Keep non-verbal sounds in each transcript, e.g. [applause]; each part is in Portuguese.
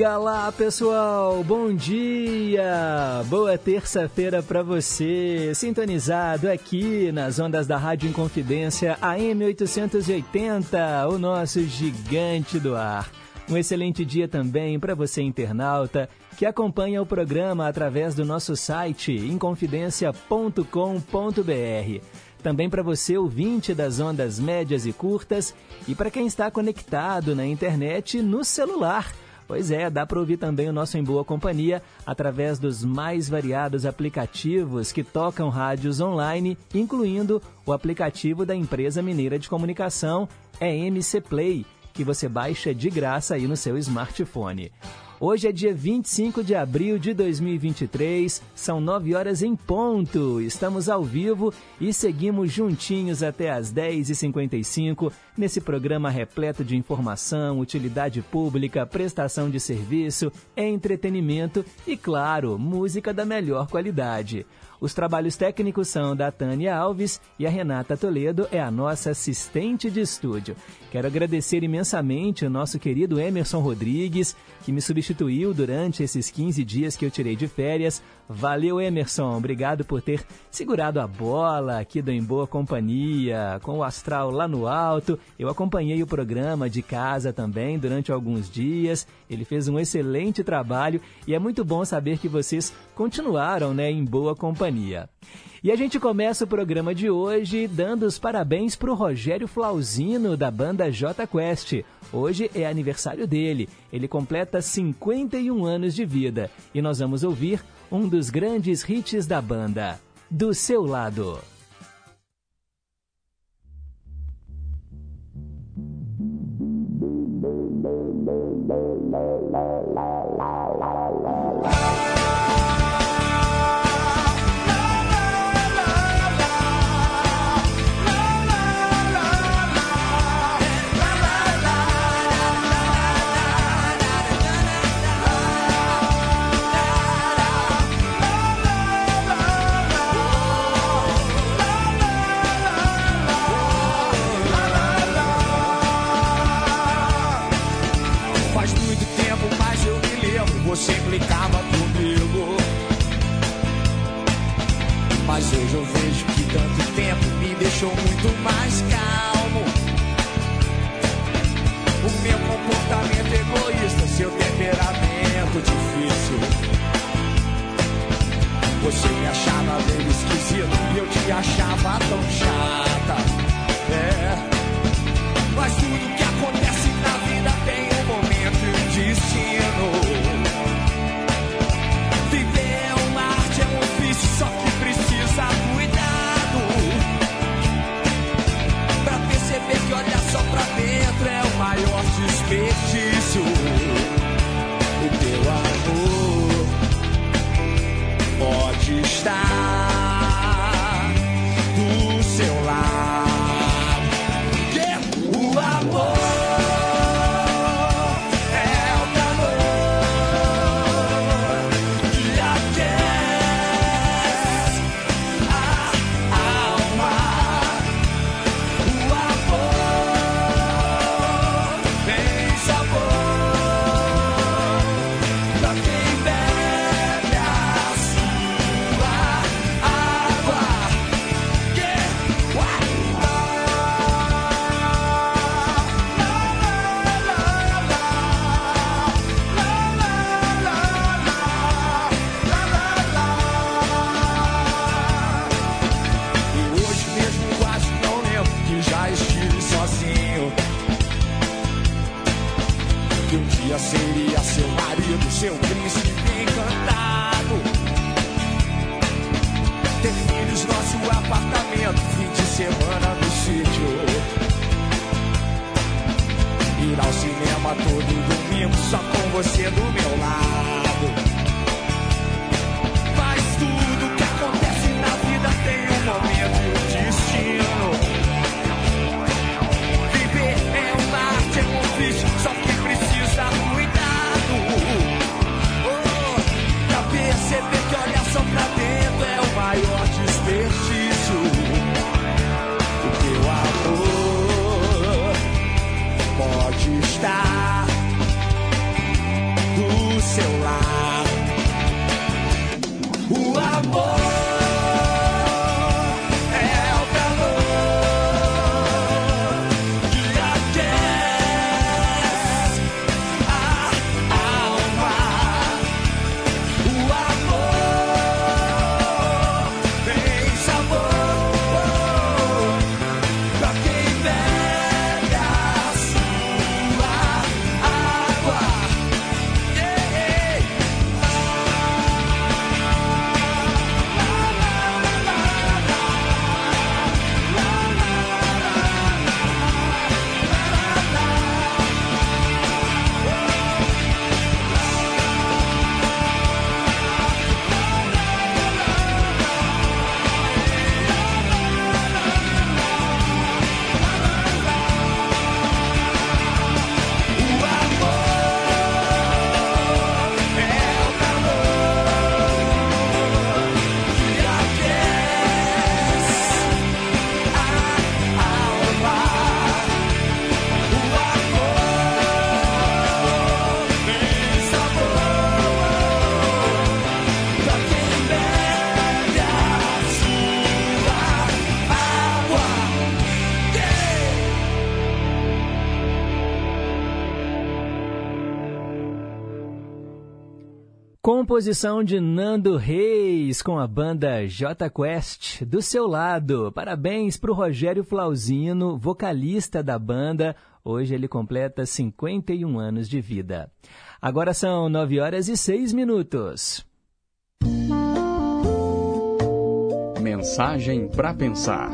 Diga lá, pessoal. Bom dia. Boa terça-feira para você. Sintonizado aqui nas ondas da Rádio Inconfidência AM 880, o nosso gigante do ar. Um excelente dia também para você internauta que acompanha o programa através do nosso site inconfidencia.com.br. Também para você, ouvinte das ondas médias e curtas, e para quem está conectado na internet no celular. Pois é, dá para ouvir também o nosso Em Boa Companhia através dos mais variados aplicativos que tocam rádios online, incluindo o aplicativo da empresa mineira de comunicação, EMC Play, que você baixa de graça aí no seu smartphone. Hoje é dia 25 de abril de 2023, são 9 horas em ponto. Estamos ao vivo e seguimos juntinhos até às 10h55 nesse programa repleto de informação, utilidade pública, prestação de serviço, entretenimento e, claro, música da melhor qualidade. Os trabalhos técnicos são da Tânia Alves e a Renata Toledo é a nossa assistente de estúdio. Quero agradecer imensamente o nosso querido Emerson Rodrigues, que me substituiu durante esses 15 dias que eu tirei de férias. Valeu, Emerson. Obrigado por ter segurado a bola aqui do Em Boa Companhia, com o astral lá no alto. Eu acompanhei o programa de casa também durante alguns dias. Ele fez um excelente trabalho e é muito bom saber que vocês continuaram né, em boa companhia. E a gente começa o programa de hoje dando os parabéns para o Rogério Flauzino, da banda J Quest. Hoje é aniversário dele. Ele completa 51 anos de vida. E nós vamos ouvir um dos grandes hits da banda, Do Seu Lado. Faz deixou muito mais calmo. O meu comportamento egoísta, seu temperamento difícil. Você me achava meio esquisito e eu te achava tão chata. Maior desperdício. O teu amor pode estar Composição de Nando Reis com a banda J Quest do seu lado. Parabéns para o Rogério Flauzino, vocalista da banda. Hoje ele completa 51 anos de vida. Agora são 9 horas e 6 minutos. Mensagem para pensar.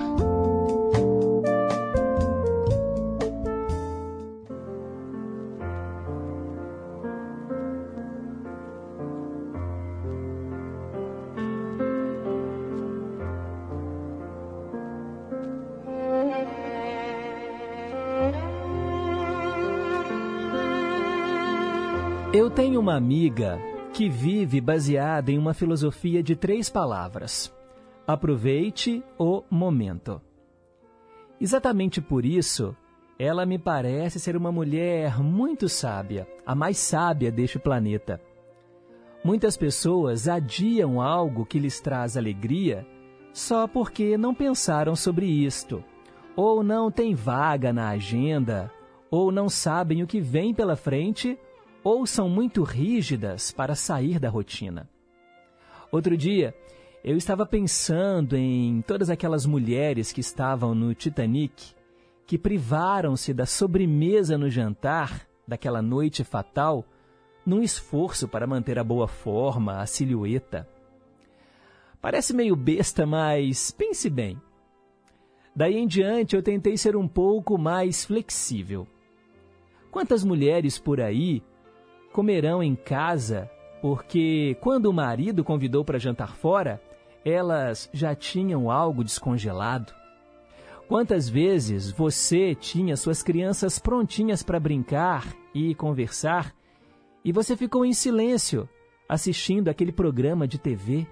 Tenho uma amiga que vive baseada em uma filosofia de três palavras: aproveite o momento. Exatamente por isso, ela me parece ser uma mulher muito sábia, a mais sábia deste planeta. Muitas pessoas adiam algo que lhes traz alegria só porque não pensaram sobre isto, ou não tem vaga na agenda, ou não sabem o que vem pela frente ou são muito rígidas para sair da rotina. Outro dia, eu estava pensando em todas aquelas mulheres que estavam no Titanic, que privaram-se da sobremesa no jantar daquela noite fatal, num esforço para manter a boa forma, a silhueta. Parece meio besta, mas pense bem. Daí em diante eu tentei ser um pouco mais flexível. Quantas mulheres por aí comerão em casa, porque quando o marido convidou para jantar fora, elas já tinham algo descongelado. Quantas vezes você tinha suas crianças prontinhas para brincar e conversar e você ficou em silêncio assistindo aquele programa de TV?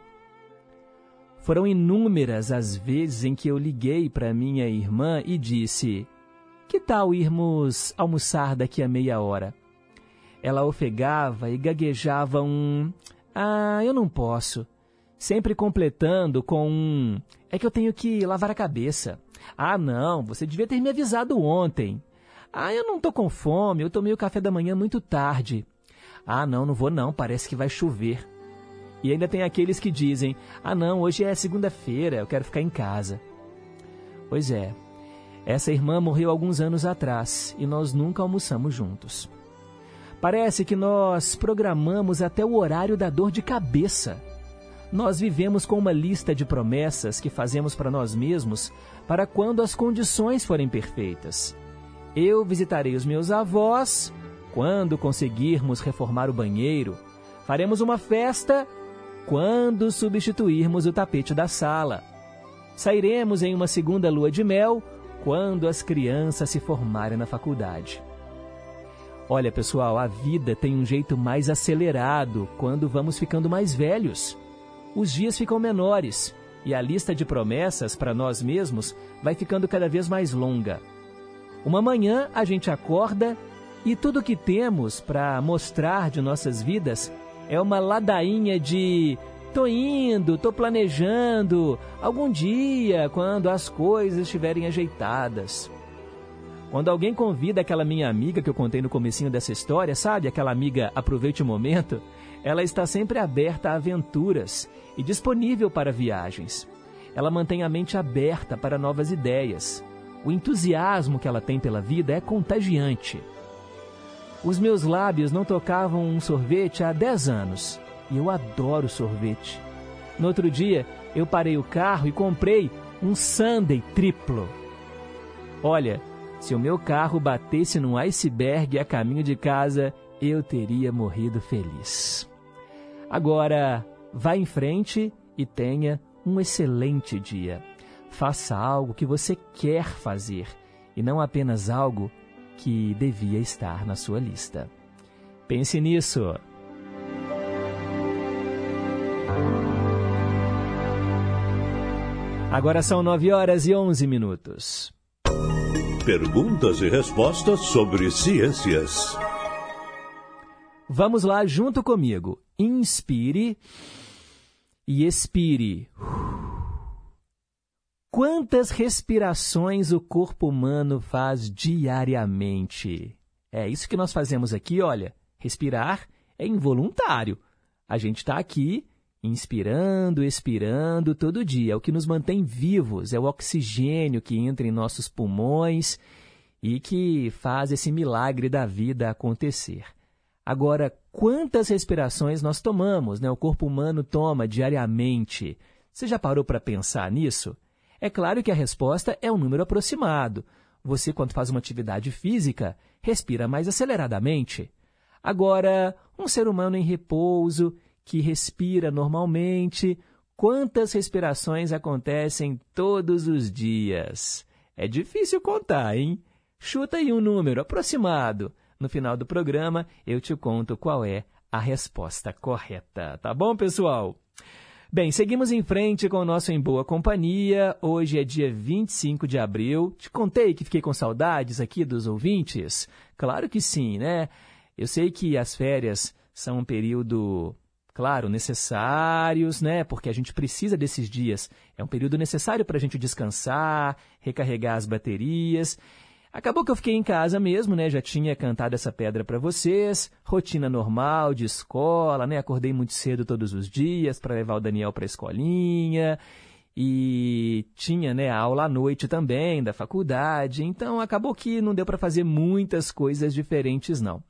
Foram inúmeras as vezes em que eu liguei para minha irmã e disse: Que tal irmos almoçar daqui a meia hora? Ela ofegava e gaguejava um Ah, eu não posso. Sempre completando com um É que eu tenho que lavar a cabeça. Ah, não, você devia ter me avisado ontem. Ah, eu não tô com fome, eu tomei o café da manhã muito tarde. Ah, não, não vou não, parece que vai chover. E ainda tem aqueles que dizem: Ah, não, hoje é segunda-feira, eu quero ficar em casa. Pois é, essa irmã morreu alguns anos atrás e nós nunca almoçamos juntos. Parece que nós programamos até o horário da dor de cabeça. Nós vivemos com uma lista de promessas que fazemos para nós mesmos para quando as condições forem perfeitas. Eu visitarei os meus avós quando conseguirmos reformar o banheiro. Faremos uma festa quando substituirmos o tapete da sala. Sairemos em uma segunda lua de mel quando as crianças se formarem na faculdade. Olha, pessoal, a vida tem um jeito mais acelerado quando vamos ficando mais velhos. Os dias ficam menores e a lista de promessas para nós mesmos vai ficando cada vez mais longa. Uma manhã a gente acorda e tudo que temos para mostrar de nossas vidas é uma ladainha de tô indo, tô planejando, algum dia, quando as coisas estiverem ajeitadas. Quando alguém convida aquela minha amiga que eu contei no comecinho dessa história, sabe? Aquela amiga aproveite o momento, ela está sempre aberta a aventuras e disponível para viagens. Ela mantém a mente aberta para novas ideias. O entusiasmo que ela tem pela vida é contagiante. Os meus lábios não tocavam um sorvete há 10 anos e eu adoro sorvete. No outro dia, eu parei o carro e comprei um sundae triplo. Olha, se o meu carro batesse num iceberg a caminho de casa, eu teria morrido feliz. Agora, vá em frente e tenha um excelente dia. Faça algo que você quer fazer e não apenas algo que devia estar na sua lista. Pense nisso. Agora são 9 horas e 11 minutos. Perguntas e respostas sobre ciências. Vamos lá junto comigo. Inspire e expire. Quantas respirações o corpo humano faz diariamente? É isso que nós fazemos aqui, olha. Respirar é involuntário. A gente está aqui inspirando, expirando todo dia. É o que nos mantém vivos, é o oxigênio que entra em nossos pulmões e que faz esse milagre da vida acontecer. Agora, quantas respirações nós tomamos, né? O corpo humano toma diariamente. Você já parou para pensar nisso? É claro que a resposta é um número aproximado. Você, quando faz uma atividade física, respira mais aceleradamente. Agora, um ser humano em repouso, que respira normalmente, quantas respirações acontecem todos os dias? É difícil contar, hein? Chuta aí um número aproximado. No final do programa, eu te conto qual é a resposta correta. Tá bom, pessoal? Bem, seguimos em frente com o nosso Em Boa Companhia. Hoje é dia 25 de abril. Te contei que fiquei com saudades aqui dos ouvintes? Claro que sim, né? Eu sei que as férias são um período, claro, necessários, né? Porque a gente precisa desses dias. É um período necessário para a gente descansar, recarregar as baterias. Acabou que eu fiquei em casa mesmo, né? Já tinha cantado essa pedra para vocês. Rotina normal de escola, né? Acordei muito cedo todos os dias para levar o Daniel para a escolinha. E tinha, né, aula à noite também da faculdade. Então acabou que não deu para fazer muitas coisas diferentes não.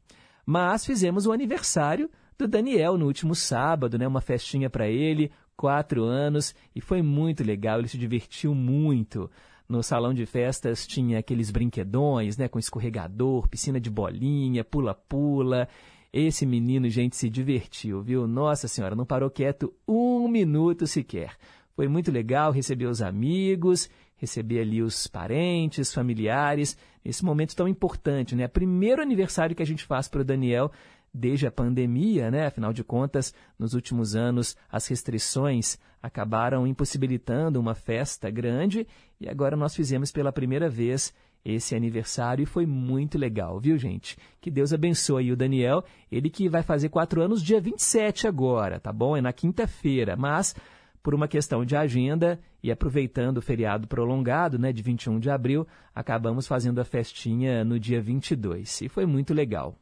Mas fizemos o aniversário do Daniel no último sábado, né? Uma festinha para ele, quatro anos, e foi muito legal. Ele se divertiu muito. No salão de festas tinha aqueles brinquedões, né, com escorregador, piscina de bolinha, pula-pula. Esse menino, gente, se divertiu, viu? Nossa Senhora, não parou quieto um minuto sequer. Foi muito legal receber os amigos, receber ali os parentes, familiares, nesse momento tão importante, né? Primeiro aniversário que a gente faz para o Daniel desde a pandemia, né? Afinal de contas, nos últimos anos, as restrições acabaram impossibilitando uma festa grande e agora nós fizemos pela primeira vez esse aniversário e foi muito legal, viu, gente? Que Deus abençoe o Daniel, ele que vai fazer quatro anos dia 27 agora, tá bom? É na quinta-feira, mas por uma questão de agenda e aproveitando o feriado prolongado, né, de 21 de abril, acabamos fazendo a festinha no dia 22 e foi muito legal.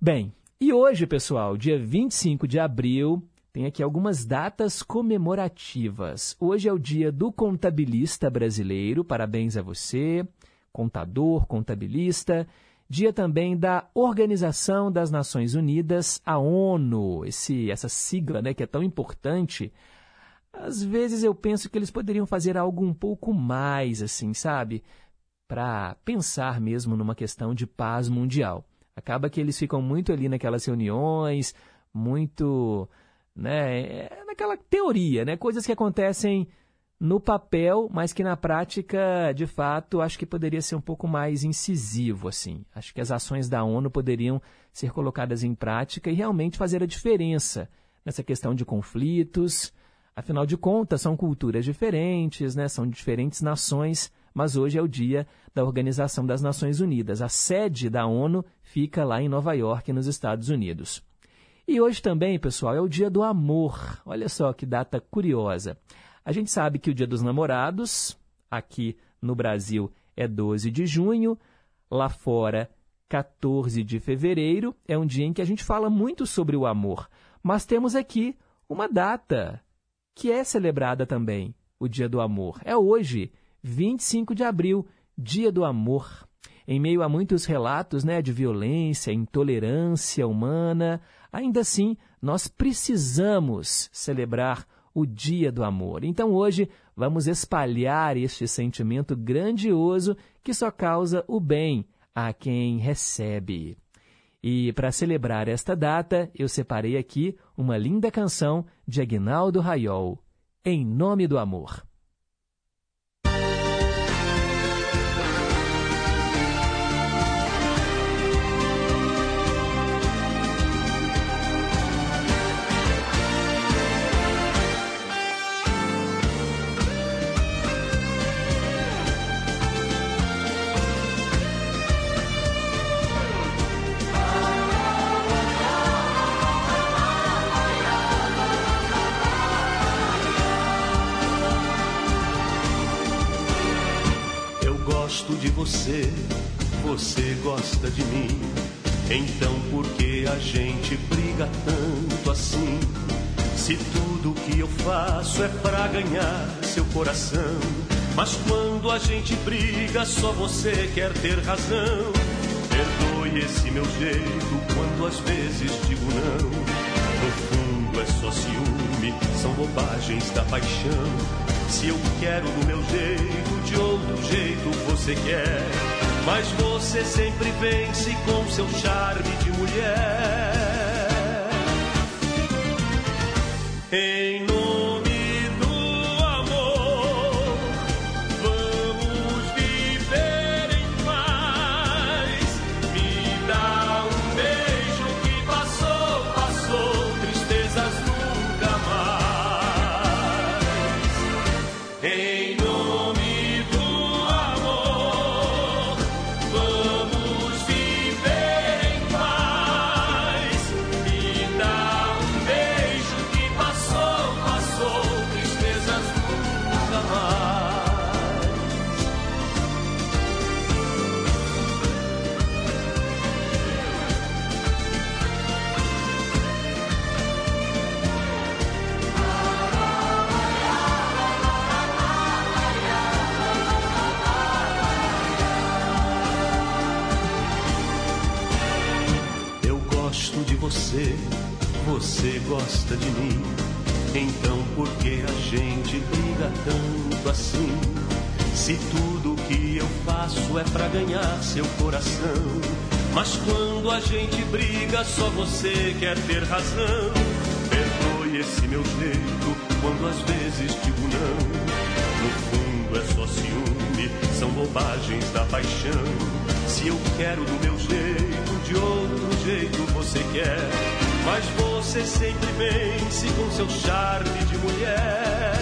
Bem, e hoje, pessoal, dia 25 de abril, tem aqui algumas datas comemorativas. Hoje é o dia do contabilista brasileiro, parabéns a você, contador, contabilista. Dia também da Organização das Nações Unidas, a ONU, esse, essa sigla né, que é tão importante. Às vezes eu penso que eles poderiam fazer algo um pouco mais, assim, sabe? Para pensar mesmo numa questão de paz mundial. Acaba que eles ficam muito ali naquelas reuniões, muito, né, é naquela teoria, né, coisas que acontecem no papel, mas que na prática, de fato, acho que poderia ser um pouco mais incisivo, assim. Acho que as ações da ONU poderiam ser colocadas em prática e realmente fazer a diferença nessa questão de conflitos. Afinal de contas, são culturas diferentes, né? São diferentes nações mas hoje é o dia da Organização das Nações Unidas. A sede da ONU fica lá em Nova York, nos Estados Unidos. E hoje também, pessoal, é o dia do amor. Olha só que data curiosa. A gente sabe que o dia dos namorados, aqui no Brasil, é 12 de junho, lá fora, 14 de fevereiro, é um dia em que a gente fala muito sobre o amor. Mas temos aqui uma data que é celebrada também, o dia do amor. É hoje, 25 de abril, Dia do Amor. Em meio a muitos relatos né, de violência, intolerância humana, ainda assim nós precisamos celebrar o Dia do Amor. Então hoje vamos espalhar este sentimento grandioso que só causa o bem a quem recebe. E para celebrar esta data, eu separei aqui uma linda canção de Agnaldo Raiol, Em Nome do Amor. Gosto de você, você gosta de mim. Então por que a gente briga tanto assim? Se tudo que eu faço é pra ganhar seu coração. Mas quando a gente briga, só você quer ter razão. Perdoe esse meu jeito quando às vezes digo não. No fundo é só ciúme, são bobagens da paixão. Se eu quero do meu jeito, de outro jeito você quer. Mas você sempre vence com seu charme de mulher. Em você gosta de mim. Então por que a gente briga tanto assim? Se tudo que eu faço é pra ganhar seu coração. Mas quando a gente briga, só você quer ter razão. Perdoe esse meu jeito quando às vezes digo não. No fundo é só ciúme, são bobagens da paixão. Se eu quero do meu jeito, de outro jeito você quer. Mas você sempre vence com seu charme de mulher.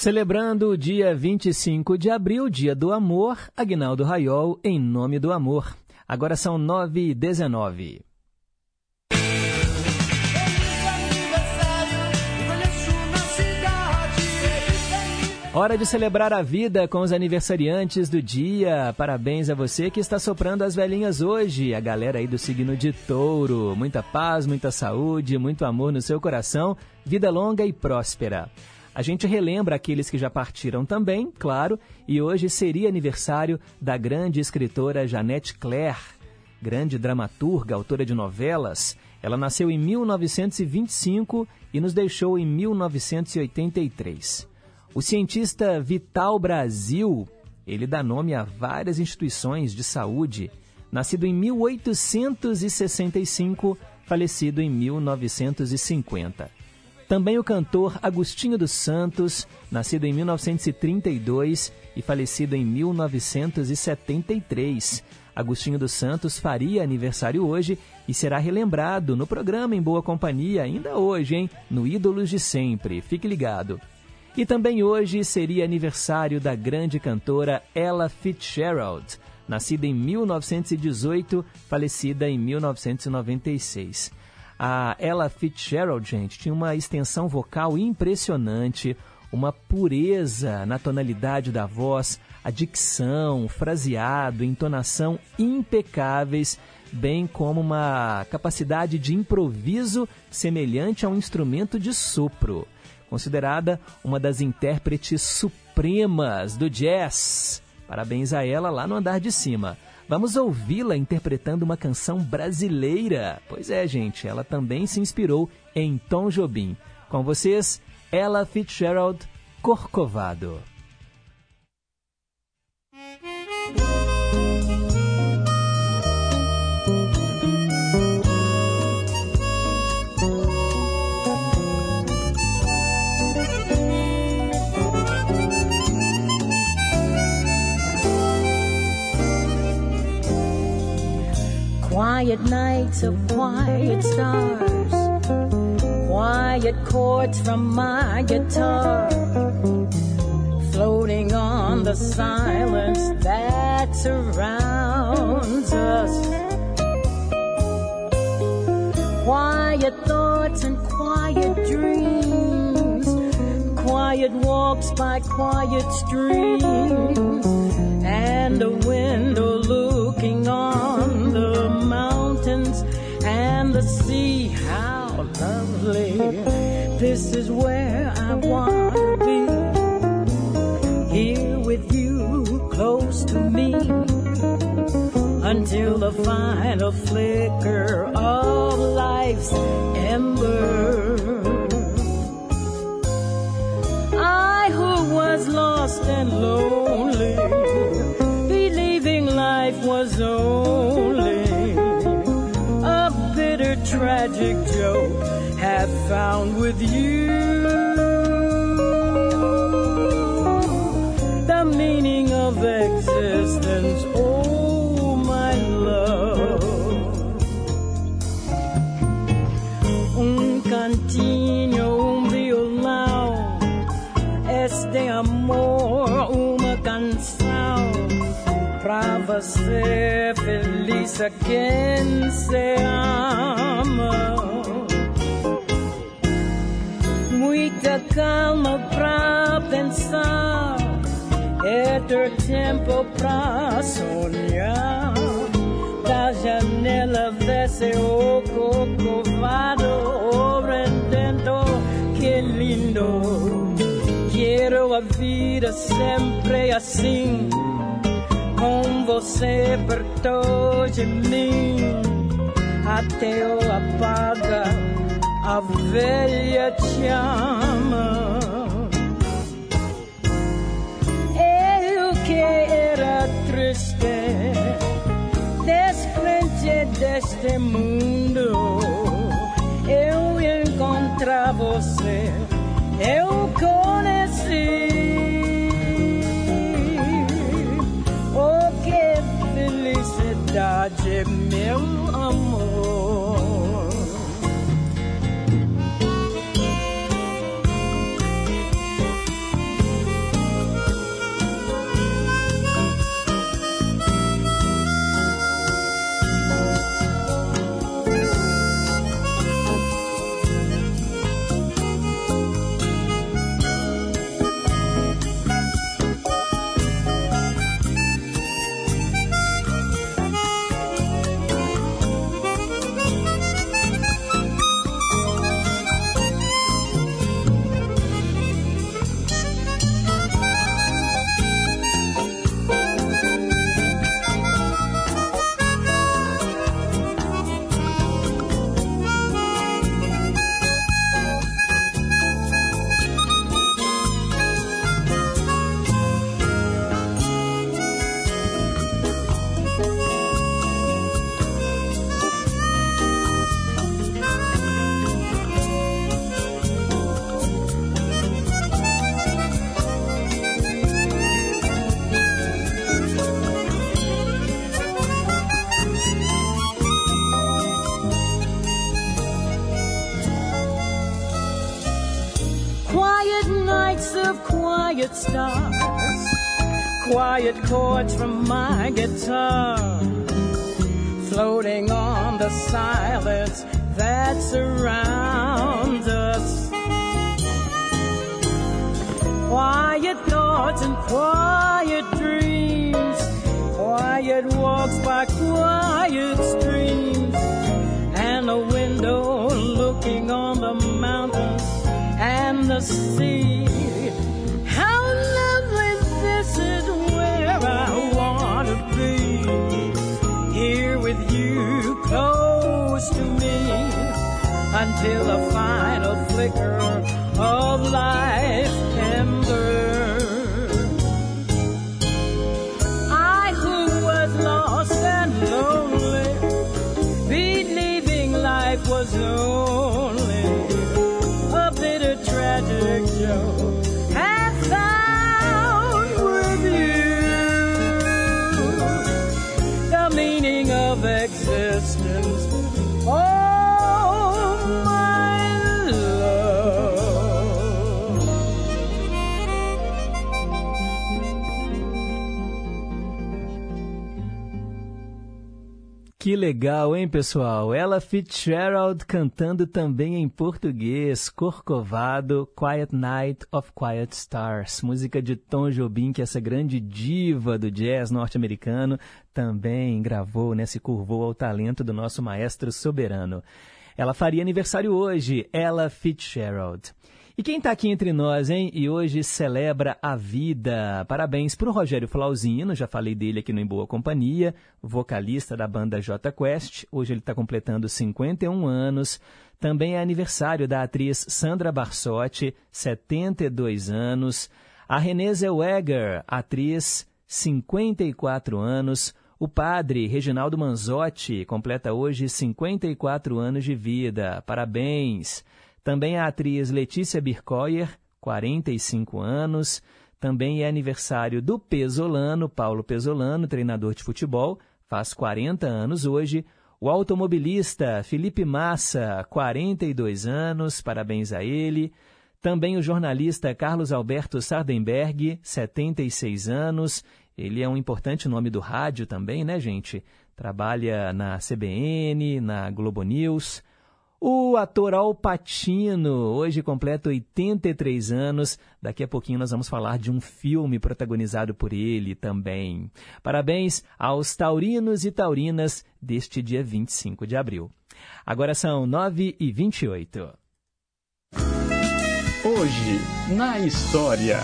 Celebrando o dia 25 de abril, dia do amor, Agnaldo Raiol, em nome do amor. Agora são 9 e 19. Hora de celebrar a vida com os aniversariantes do dia. Parabéns a você que está soprando as velhinhas hoje. A galera aí do signo de touro. Muita paz, muita saúde, muito amor no seu coração. Vida longa e próspera. A gente relembra aqueles que já partiram também, claro, e hoje seria aniversário da grande escritora Janete Claire, grande dramaturga, autora de novelas. Ela nasceu em 1925 e nos deixou em 1983. O cientista Vital Brasil, ele dá nome a várias instituições de saúde. Nascido em 1865, falecido em 1950. Também o cantor Agostinho dos Santos, nascido em 1932 e falecido em 1973. Agostinho dos Santos faria aniversário hoje e será relembrado no programa Em Boa Companhia, ainda hoje, hein? No Ídolos de Sempre. Fique ligado. E também hoje seria aniversário da grande cantora Ella Fitzgerald, nascida em 1918, falecida em 1996. A Ella Fitzgerald, gente, tinha uma extensão vocal impressionante, uma pureza na tonalidade da voz, a dicção, fraseado, entonação impecáveis, bem como uma capacidade de improviso semelhante a um instrumento de sopro considerada uma das intérpretes obras-primas do jazz. Parabéns a ela lá no andar de cima. Vamos ouvi-la interpretando uma canção brasileira. Pois é, gente, ela também se inspirou em Tom Jobim. Com vocês, Ella Fitzgerald, Corcovado. Quiet nights of quiet stars, quiet chords from my guitar, floating on the silence that surrounds us. Quiet thoughts and quiet dreams, quiet walks by quiet streams, and a window looking on lovely! This is where I want to be. Here with you, close to me, until the final flicker of life's ember. I who was lost and lonely, believing life was only a bitter, tragic found with you the meaning of existence. Oh, my love. Un cantinho, un violão, este amor, uma canção pra você feliz a quem se ama. Calma pra pensar, é ter tempo pra sonhar. Da janela vê-se o cocovado, o rendendo, que lindo. Quero a vida sempre assim, com você perto de mim, até o apaga a velha chama. Eu que era triste, descrente deste mundo, eu encontrar você, eu conheci. Oh, que felicidade, guitar, floating on the silence that surrounds us. Quiet thoughts and quiet dreams, quiet walks by quiet streams, and a window looking on the mountains and the sea. Until the final flicker of life legal, hein, pessoal? Ella Fitzgerald cantando também em português, Corcovado, Quiet Night of Quiet Stars, música de Tom Jobim, que essa grande diva do jazz norte-americano também gravou, né, se curvou ao talento do nosso maestro soberano. Ela faria aniversário hoje, Ella Fitzgerald. E quem está aqui entre nós, hein? E hoje celebra a vida. Parabéns para o Rogério Flauzino, já falei dele aqui no Em Boa Companhia, vocalista da banda J Quest. Hoje ele está completando 51 anos. Também é aniversário da atriz Sandra Barsotti, 72 anos. A Renée Zellweger, atriz, 54 anos. O padre Reginaldo Manzotti completa hoje 54 anos de vida. Parabéns! Também a atriz Letícia Bircoyer, 45 anos. Também é aniversário do Pesolano, Paulo Pesolano, treinador de futebol, faz 40 anos hoje. O automobilista Felipe Massa, 42 anos, parabéns a ele. Também o jornalista Carlos Alberto Sardenberg, 76 anos. Ele é um importante nome do rádio também, né, gente? Trabalha na CBN, na Globo News. O ator Al Pacino hoje completa 83 anos. Daqui a pouquinho nós vamos falar de um filme protagonizado por ele também. Parabéns aos taurinos e taurinas deste dia 25 de abril. Agora são 9 e 28. Hoje, na história.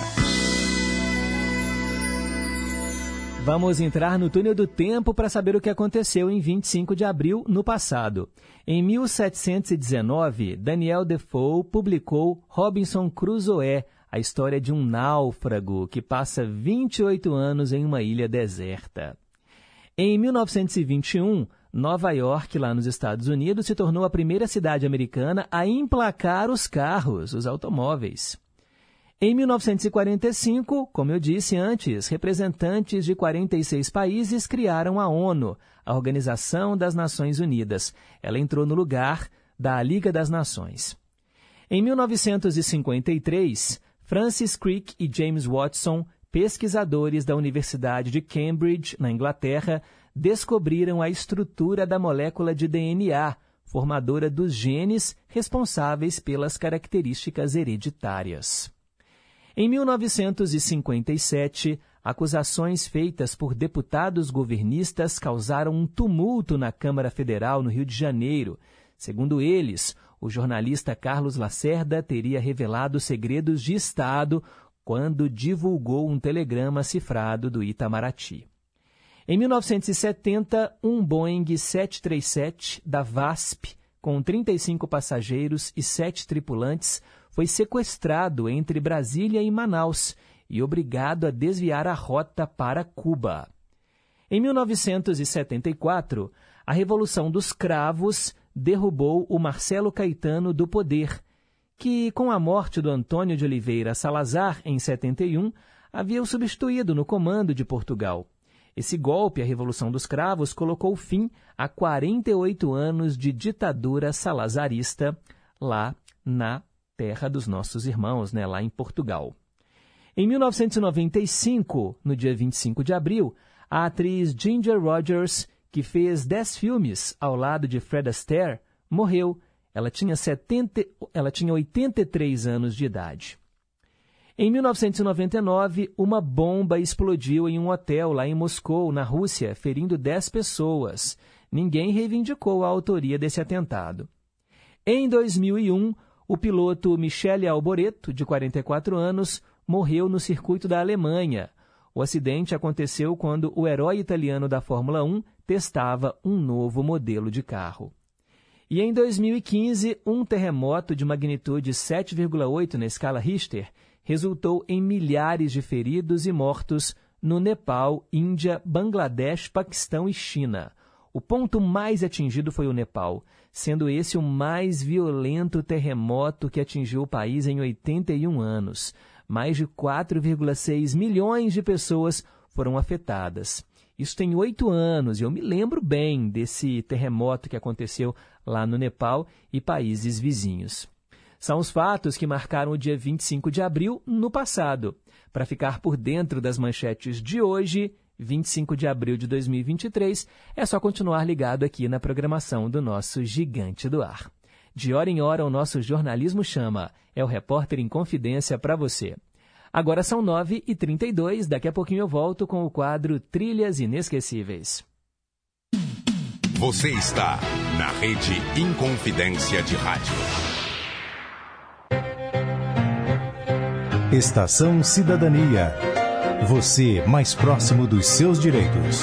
Vamos entrar no túnel do tempo para saber o que aconteceu em 25 de abril no passado. Em 1719, Daniel Defoe publicou Robinson Crusoe, a história de um náufrago que passa 28 anos em uma ilha deserta. Em 1921, Nova York, lá nos Estados Unidos, se tornou a primeira cidade americana a emplacar os carros, os automóveis. Em 1945, como eu disse antes, representantes de 46 países criaram a ONU, a Organização das Nações Unidas. Ela entrou no lugar da Liga das Nações. Em 1953, Francis Crick e James Watson, pesquisadores da Universidade de Cambridge, na Inglaterra, descobriram a estrutura da molécula de DNA, formadora dos genes responsáveis pelas características hereditárias. Em 1957, acusações feitas por deputados governistas causaram um tumulto na Câmara Federal no Rio de Janeiro. Segundo eles, o jornalista Carlos Lacerda teria revelado segredos de Estado quando divulgou um telegrama cifrado do Itamaraty. Em 1970, um Boeing 737 da VASP, com 35 passageiros e 7 tripulantes, foi sequestrado entre Brasília e Manaus e obrigado a desviar a rota para Cuba. Em 1974, a Revolução dos Cravos derrubou o Marcelo Caetano do poder, que, com a morte do Antônio de Oliveira Salazar em 71, havia o substituído no comando de Portugal. Esse golpe, a Revolução dos Cravos, colocou fim a 48 anos de ditadura salazarista lá na terra dos nossos irmãos, né, lá em Portugal. Em 1995, no dia 25 de abril, a atriz Ginger Rogers, que fez 10 filmes ao lado de Fred Astaire, morreu. Ela tinha, 70, ela tinha 83 anos de idade. Em 1999, uma bomba explodiu em um hotel lá em Moscou, na Rússia, ferindo 10 pessoas. Ninguém reivindicou a autoria desse atentado. Em 2001, o piloto Michele Alboreto, de 44 anos, morreu no circuito da Alemanha. O acidente aconteceu quando o herói italiano da Fórmula 1 testava um novo modelo de carro. E em 2015, um terremoto de magnitude 7,8 na escala Richter resultou em milhares de feridos e mortos no Nepal, Índia, Bangladesh, Paquistão e China. O ponto mais atingido foi o Nepal, sendo esse o mais violento terremoto que atingiu o país em 81 anos. Mais de 4,6 milhões de pessoas foram afetadas. Isso tem oito anos e eu me lembro bem desse terremoto que aconteceu lá no Nepal e países vizinhos. São os fatos que marcaram o dia 25 de abril no passado. Para ficar por dentro das manchetes de hoje, 25 de abril de 2023, é só continuar ligado aqui na programação do nosso Gigante do Ar. De hora em hora, o nosso jornalismo chama. É o repórter em confidência para você. Agora são 9h32, daqui a pouquinho eu volto com o quadro Trilhas Inesquecíveis. Você está na rede Inconfidência de Rádio. Estação Cidadania. Você mais próximo dos seus direitos.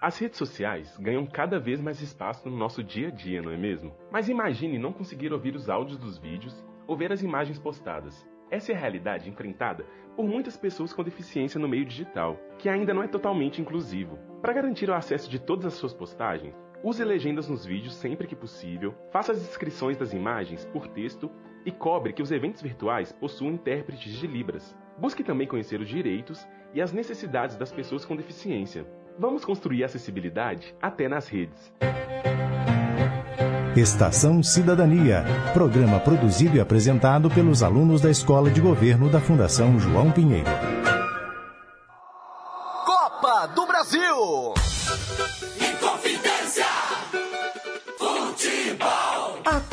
As redes sociais ganham cada vez mais espaço no nosso dia a dia, não é mesmo? Mas imagine não conseguir ouvir os áudios dos vídeos ou ver as imagens postadas. Essa é a realidade enfrentada por muitas pessoas com deficiência no meio digital, que ainda não é totalmente inclusivo. Para garantir o acesso de todas as suas postagens, use legendas nos vídeos sempre que possível, faça as descrições das imagens por texto e cobre que os eventos virtuais possuam intérpretes de Libras. Busque também conhecer os direitos e as necessidades das pessoas com deficiência. Vamos construir acessibilidade até nas redes. Estação Cidadania, programa produzido e apresentado pelos alunos da Escola de Governo da Fundação João Pinheiro. Copa do Brasil!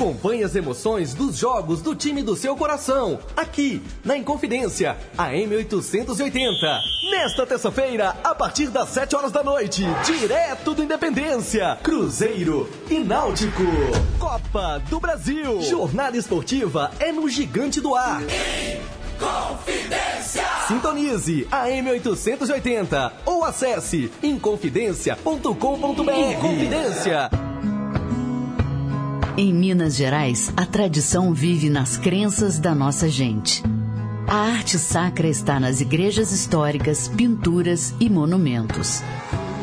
Acompanhe as emoções dos jogos do time do seu coração, aqui na Inconfidência, a M880. Nesta terça-feira, a partir das 7 horas da noite, direto do Independência, Cruzeiro e Náutico. Copa do Brasil. Jornada esportiva é no Gigante do Ar. Confidência! Sintonize a M880 ou acesse inconfidencia.com.br. Inconfidência. Em Minas Gerais, a tradição vive nas crenças da nossa gente. A arte sacra está nas igrejas históricas, pinturas e monumentos.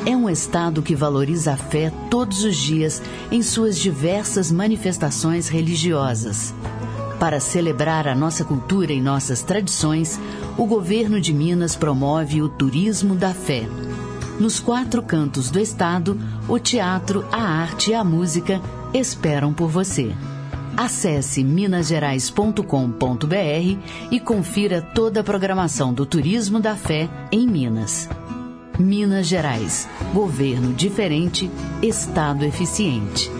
É um estado que valoriza a fé todos os dias em suas diversas manifestações religiosas. Para celebrar a nossa cultura e nossas tradições, o governo de Minas promove o turismo da fé. Nos quatro cantos do estado, o teatro, a arte e a música esperam por você. Acesse minasgerais.com.br e confira toda a programação do Turismo da Fé em Minas. Minas Gerais. Governo diferente, Estado eficiente.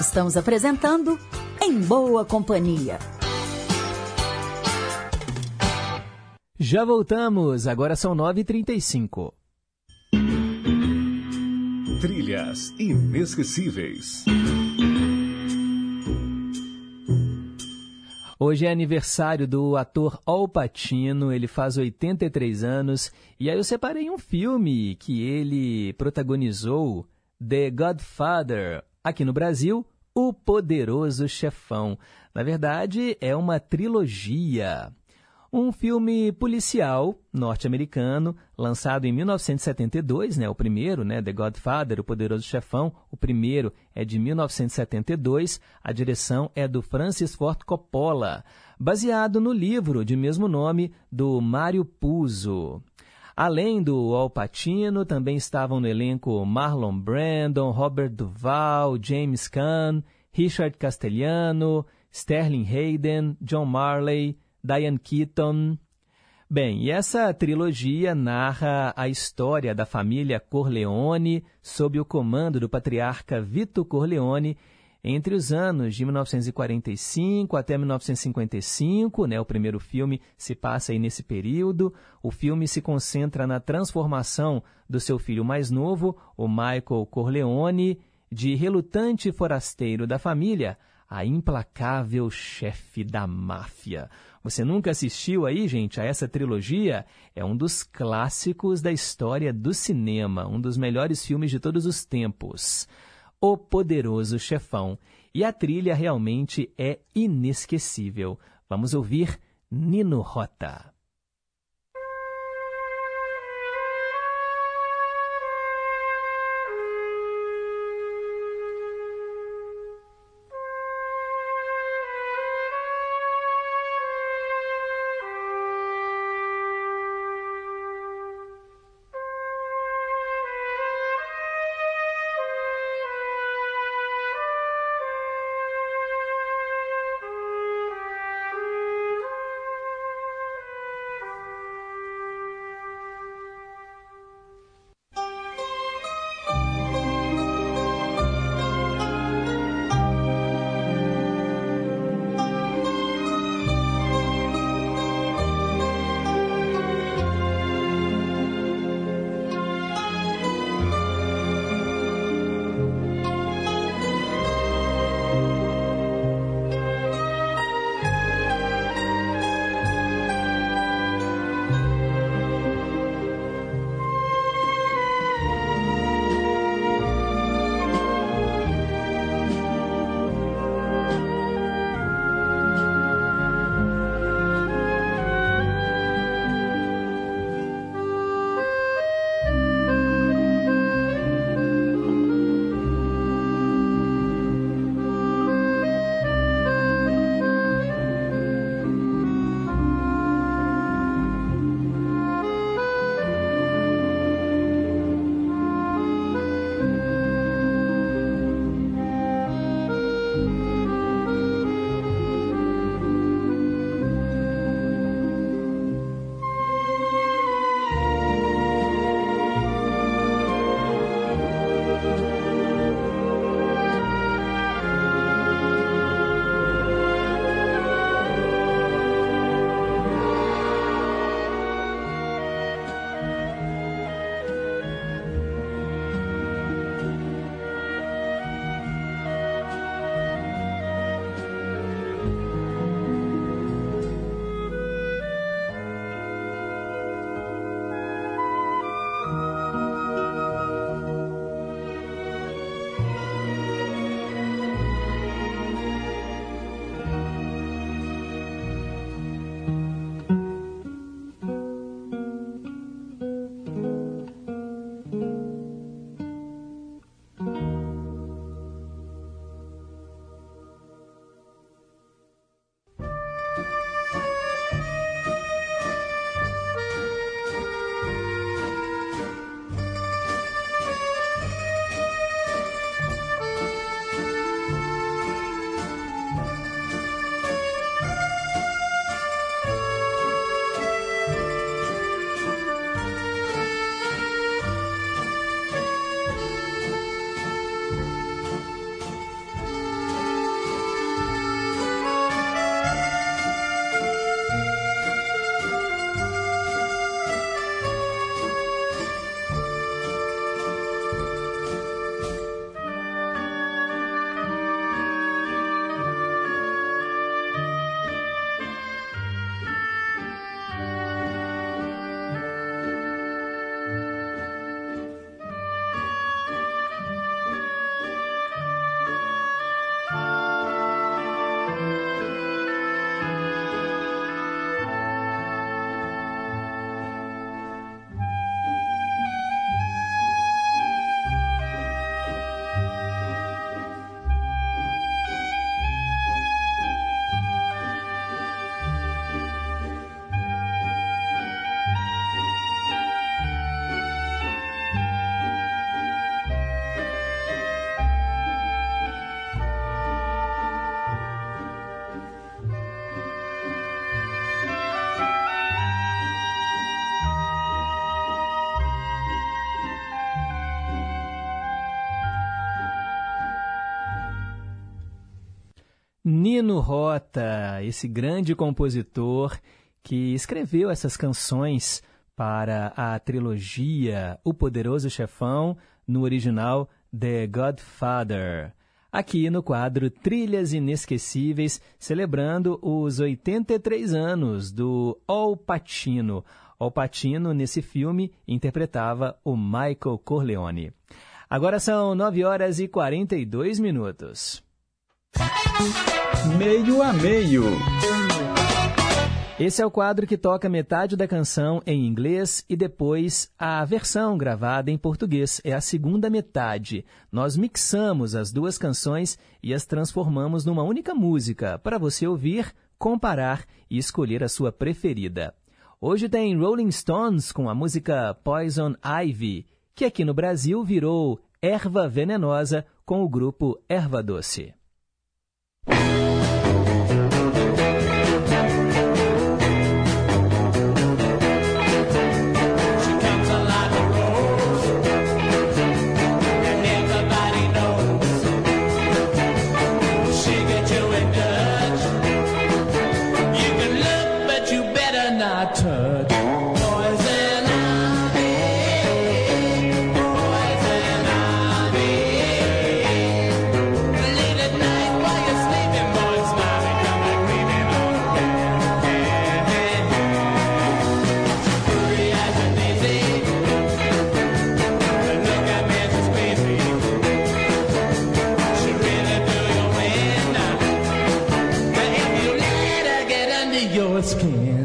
Estamos apresentando Em Boa Companhia. Já voltamos, agora são 9h35. Trilhas inesquecíveis. Hoje é aniversário do ator Al Pacino, ele faz 83 anos, e aí eu separei um filme que ele protagonizou, The Godfather, aqui no Brasil, O Poderoso Chefão. Na verdade, é uma trilogia. Um filme policial norte-americano, lançado em 1972, né, o primeiro, né, The Godfather, O Poderoso Chefão, o primeiro é de 1972, a direção é do Francis Ford Coppola, baseado no livro de mesmo nome do Mário Puzo. Além do Al Pacino, também estavam no elenco Marlon Brandon, Robert Duvall, James Caan, Richard Castellano, Sterling Hayden, John Marley, Diane Keaton. Bem, e essa trilogia narra a história da família Corleone sob o comando do patriarca Vito Corleone entre os anos de 1945 até 1955, né, o primeiro filme se passa aí nesse período. O filme se concentra na transformação do seu filho mais novo, o Michael Corleone, de relutante forasteiro da família a implacável chefe da máfia. Você nunca assistiu aí, gente, a essa trilogia? É um dos clássicos da história do cinema, um dos melhores filmes de todos os tempos. O Poderoso Chefão. E a trilha realmente é inesquecível. Vamos ouvir Nino Rota. Nino Rota, esse grande compositor que escreveu essas canções para a trilogia O Poderoso Chefão, no original The Godfather. Aqui no quadro Trilhas Inesquecíveis, celebrando os 83 anos do Al Pacino. Al Pacino, nesse filme, interpretava o Michael Corleone. Agora são 9 horas e 42 minutos. Meio a meio. Esse é o quadro que toca metade da canção em inglês e depois a versão gravada em português. É a segunda metade. Nós mixamos as duas canções e as transformamos numa única música para você ouvir, comparar e escolher a sua preferida. Hoje tem Rolling Stones com a música Poison Ivy, que aqui no Brasil virou Erva Venenosa com o grupo Erva Doce. you [laughs] elas quem. É?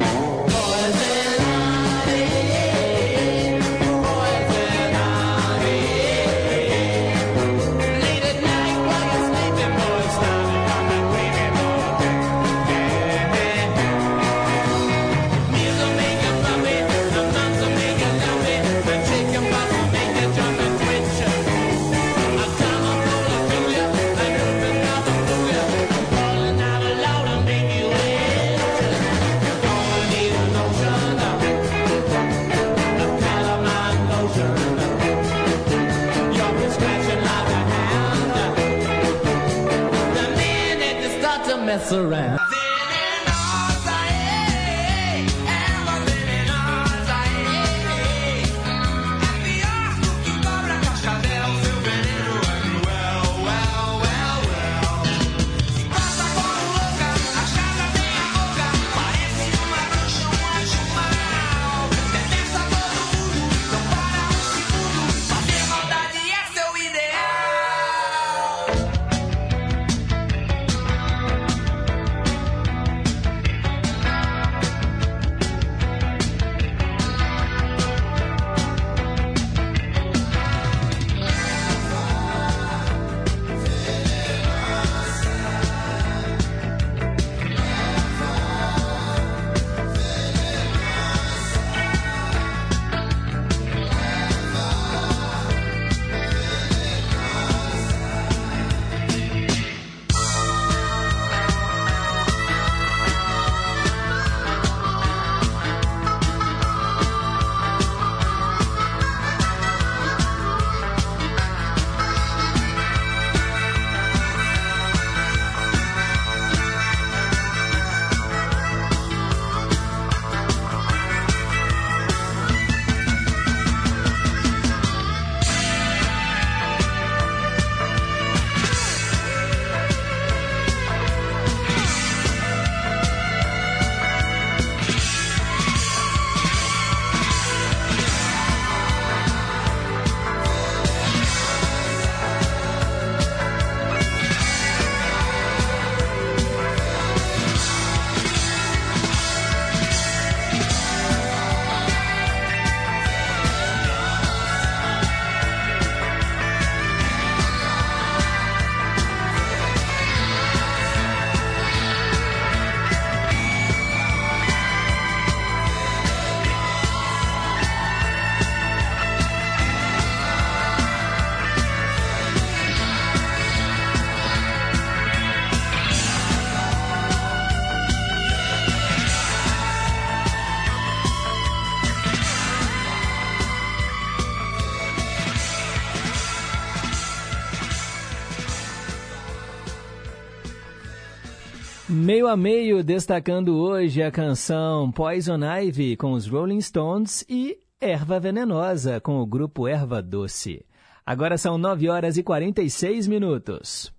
A meio, destacando hoje a canção Poison Ivy com os Rolling Stones e Erva Venenosa com o grupo Erva Doce. Agora são 9 horas e 46 minutos.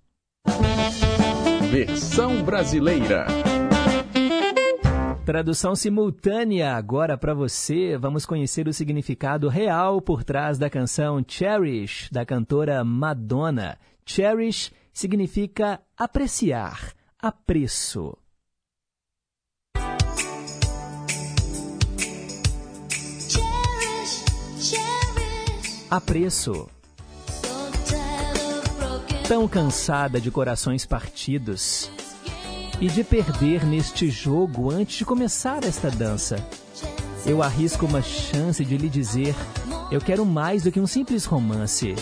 Versão brasileira. Tradução simultânea agora para você. Vamos conhecer o significado real por trás da canção Cherish, da cantora Madonna. Cherish significa apreciar, apreço. Apreço. Tão cansada de corações partidos e de perder neste jogo antes de começar esta dança. Eu arrisco uma chance de lhe dizer: eu quero mais do que um simples romance.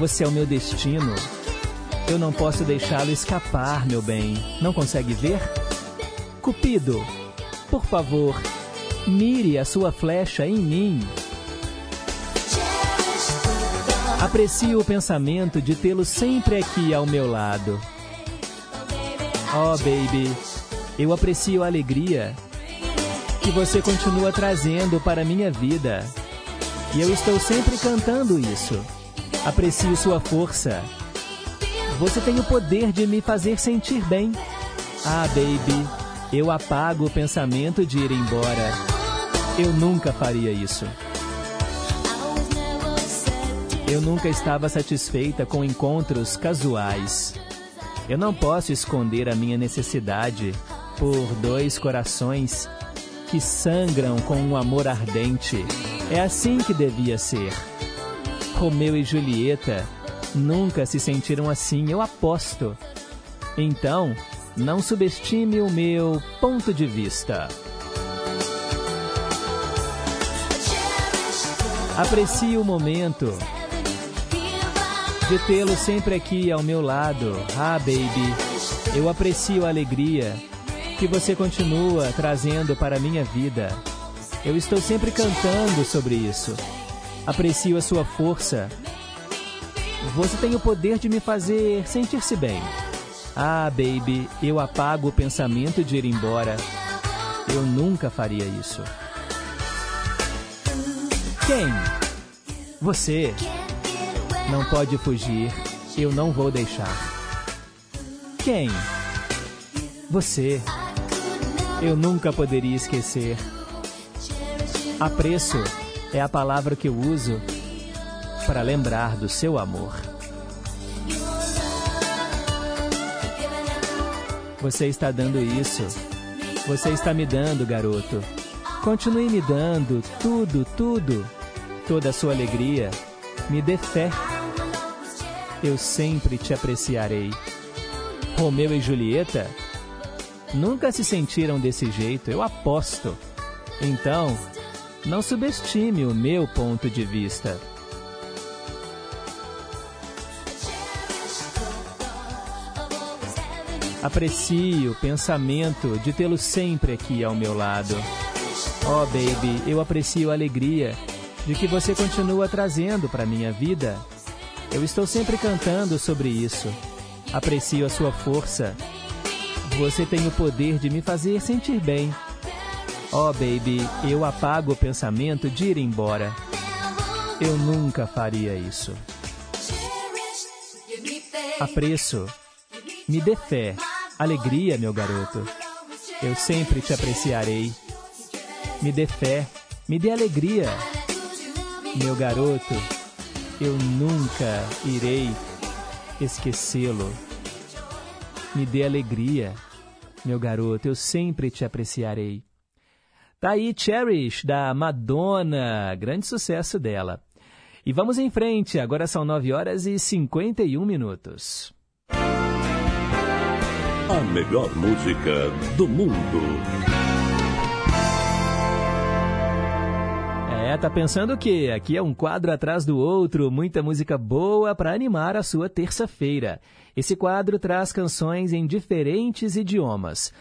Você é o meu destino. Eu não posso deixá-lo escapar, meu bem. Não consegue ver? Cupido, por favor, mire a sua flecha em mim. Aprecio o pensamento de tê-lo sempre aqui ao meu lado. Oh, baby, eu aprecio a alegria que você continua trazendo para a minha vida. E eu estou sempre cantando isso. Aprecio sua força. Você tem o poder de me fazer sentir bem. Ah, baby, eu apago o pensamento de ir embora. Eu nunca faria isso. Eu nunca estava satisfeita com encontros casuais. Eu não posso esconder a minha necessidade por dois corações que sangram com um amor ardente. É assim que devia ser. Romeu e Julieta nunca se sentiram assim, eu aposto. Então, não subestime o meu ponto de vista. Aprecie o momento de tê-lo sempre aqui ao meu lado. Ah, baby, eu aprecio a alegria que você continua trazendo para a minha vida. Eu estou sempre cantando sobre isso. Aprecio a sua força. Você tem o poder de me fazer sentir-se bem. Ah, baby, eu apago o pensamento de ir embora. Eu nunca faria isso. Quem? Você. Não pode fugir. Eu não vou deixar. Quem? Você. Eu nunca poderia esquecer. Apreço é a palavra que eu uso para lembrar do seu amor. Você está dando isso. Você está me dando, garoto. Continue me dando tudo, tudo. Toda a sua alegria. Me dê fé eu sempre te apreciarei. Romeu e Julieta nunca se sentiram desse jeito, eu aposto. Então, não subestime o meu ponto de vista. Aprecio o pensamento de tê-lo sempre aqui ao meu lado. Oh, baby, eu aprecio a alegria de que você continua trazendo para minha vida eu estou sempre cantando sobre isso. Aprecio a sua força. Você tem o poder de me fazer sentir bem. Oh, baby, eu apago o pensamento de ir embora. Eu nunca faria isso. Apreço. Me dê fé. Alegria, meu garoto. Eu sempre te apreciarei. Me dê fé. Me dê alegria. Meu garoto, eu nunca irei esquecê-lo. Me dê alegria, meu garoto, eu sempre te apreciarei. Tá aí Cherish, da Madonna, grande sucesso dela. E vamos em frente, agora são 9 horas e 51 minutos. A melhor música do mundo. É, tá pensando o quê? Aqui é um quadro atrás do outro, muita música boa para animar a sua terça-feira. Esse quadro traz canções em diferentes idiomas.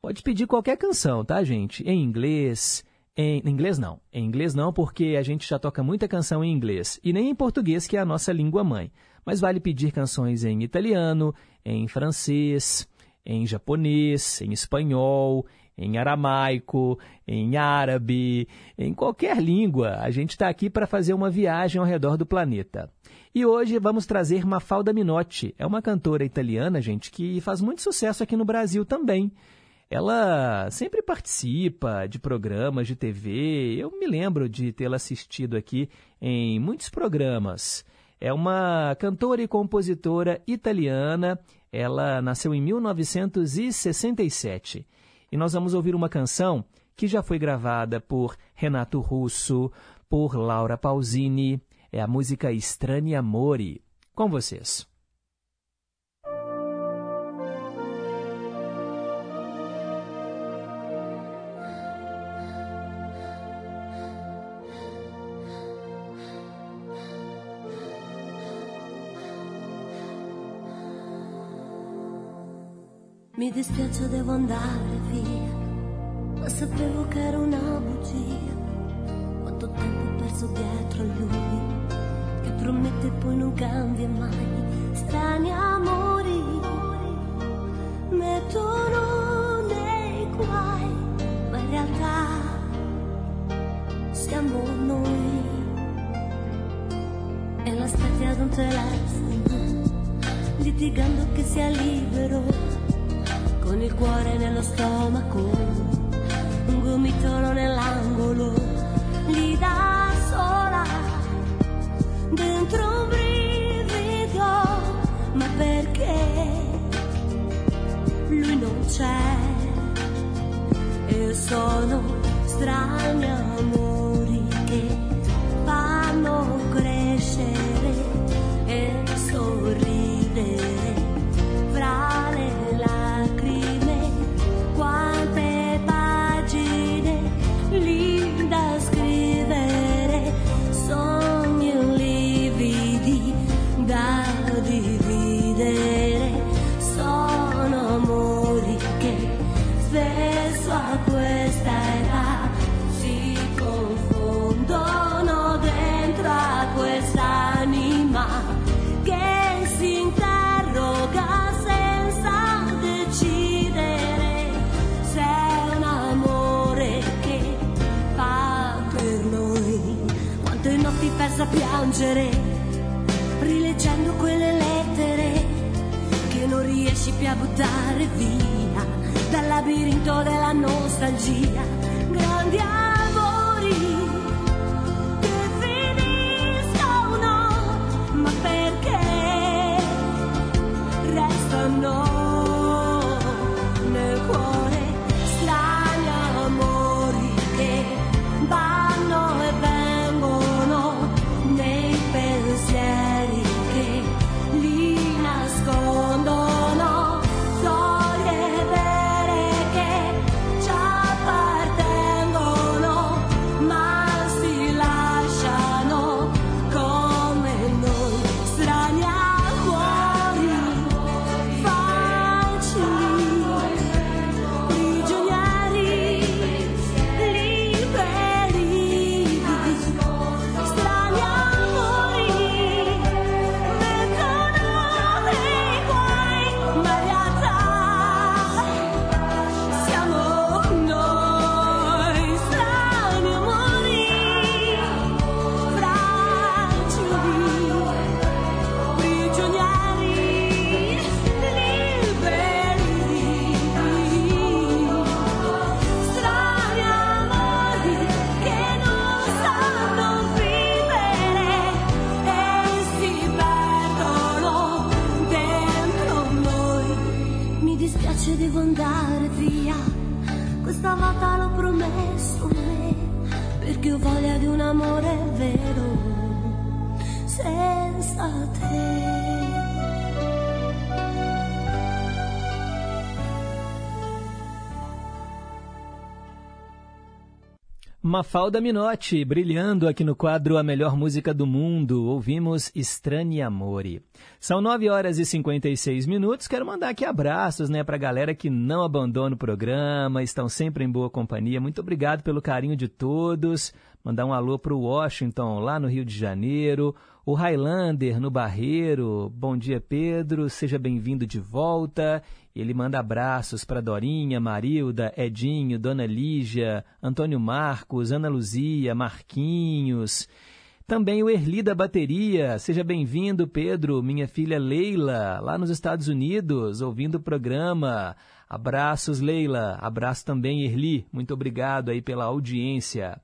Pode pedir qualquer canção, tá, gente? Em inglês, em, inglês não. Em inglês não, porque a gente já toca muita canção em inglês. E nem em português, que é a nossa língua mãe. Mas vale pedir canções em italiano, em francês, em japonês, em espanhol, em aramaico, em árabe, em qualquer língua. A gente está aqui para fazer uma viagem ao redor do planeta. E hoje vamos trazer Mafalda Minotti. É uma cantora italiana, gente, que faz muito sucesso aqui no Brasil também. Ela sempre participa de programas de TV. Eu me lembro de tê-la assistido aqui em muitos programas. É uma cantora e compositora italiana. Ela nasceu em 1967. E nós vamos ouvir uma canção que já foi gravada por Renato Russo, por Laura Pausini. É a música Strani Amori. Com vocês. Mi dispiace, devo andare via, ma sapevo che era una bugia. Quanto tempo ho perso dietro a lui, che promette poi non cambia mai. Strani amori mettono nei guai, ma in realtà siamo noi. E l'aspetti ad un telefono, litigando che sia libero con il cuore nello stomaco, un gomitolo nell'angolo, lì da sola, dentro un brivido, ma perché lui non c'è? E sono strani amori che fanno crescere piangere, rileggendo quelle lettere che non riesci più a buttare via dal labirinto della nostalgia. Grandi Mafalda Minotti, brilhando aqui no quadro A Melhor Música do Mundo, ouvimos Strani Amore. São 9 horas e 56 minutos, quero mandar aqui abraços né, para a galera que não abandona o programa, estão sempre em boa companhia, muito obrigado pelo carinho de todos, mandar um alô para o Washington, lá no Rio de Janeiro, o Highlander no Barreiro, bom dia Pedro, seja bem-vindo de volta, Ele manda abraços para Dorinha, Marilda, Edinho, Dona Lígia, Antônio Marcos, Ana Luzia, Marquinhos. Também o Erli da Bateria. Seja bem-vindo, Pedro, minha filha Leila, lá nos Estados Unidos, ouvindo o programa. Abraços, Leila. Abraço também, Erli. Muito obrigado aí pela audiência.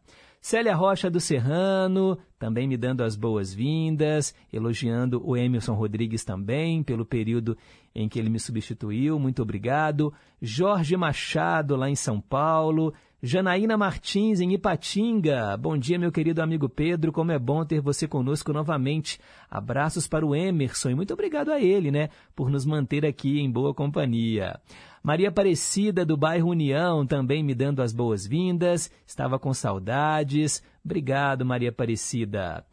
Célia Rocha do Serrano, também me dando as boas-vindas, elogiando o Emerson Rodrigues também pelo período em que ele me substituiu, muito obrigado. Jorge Machado, lá em São Paulo. Janaína Martins, em Ipatinga. Bom dia, meu querido amigo Pedro. Como é bom ter você conosco novamente. Abraços para o Emerson e muito obrigado a ele, né, por nos manter aqui em boa companhia. Maria Aparecida, do bairro União, também me dando as boas-vindas. Estava com saudades. Obrigado, Maria Aparecida.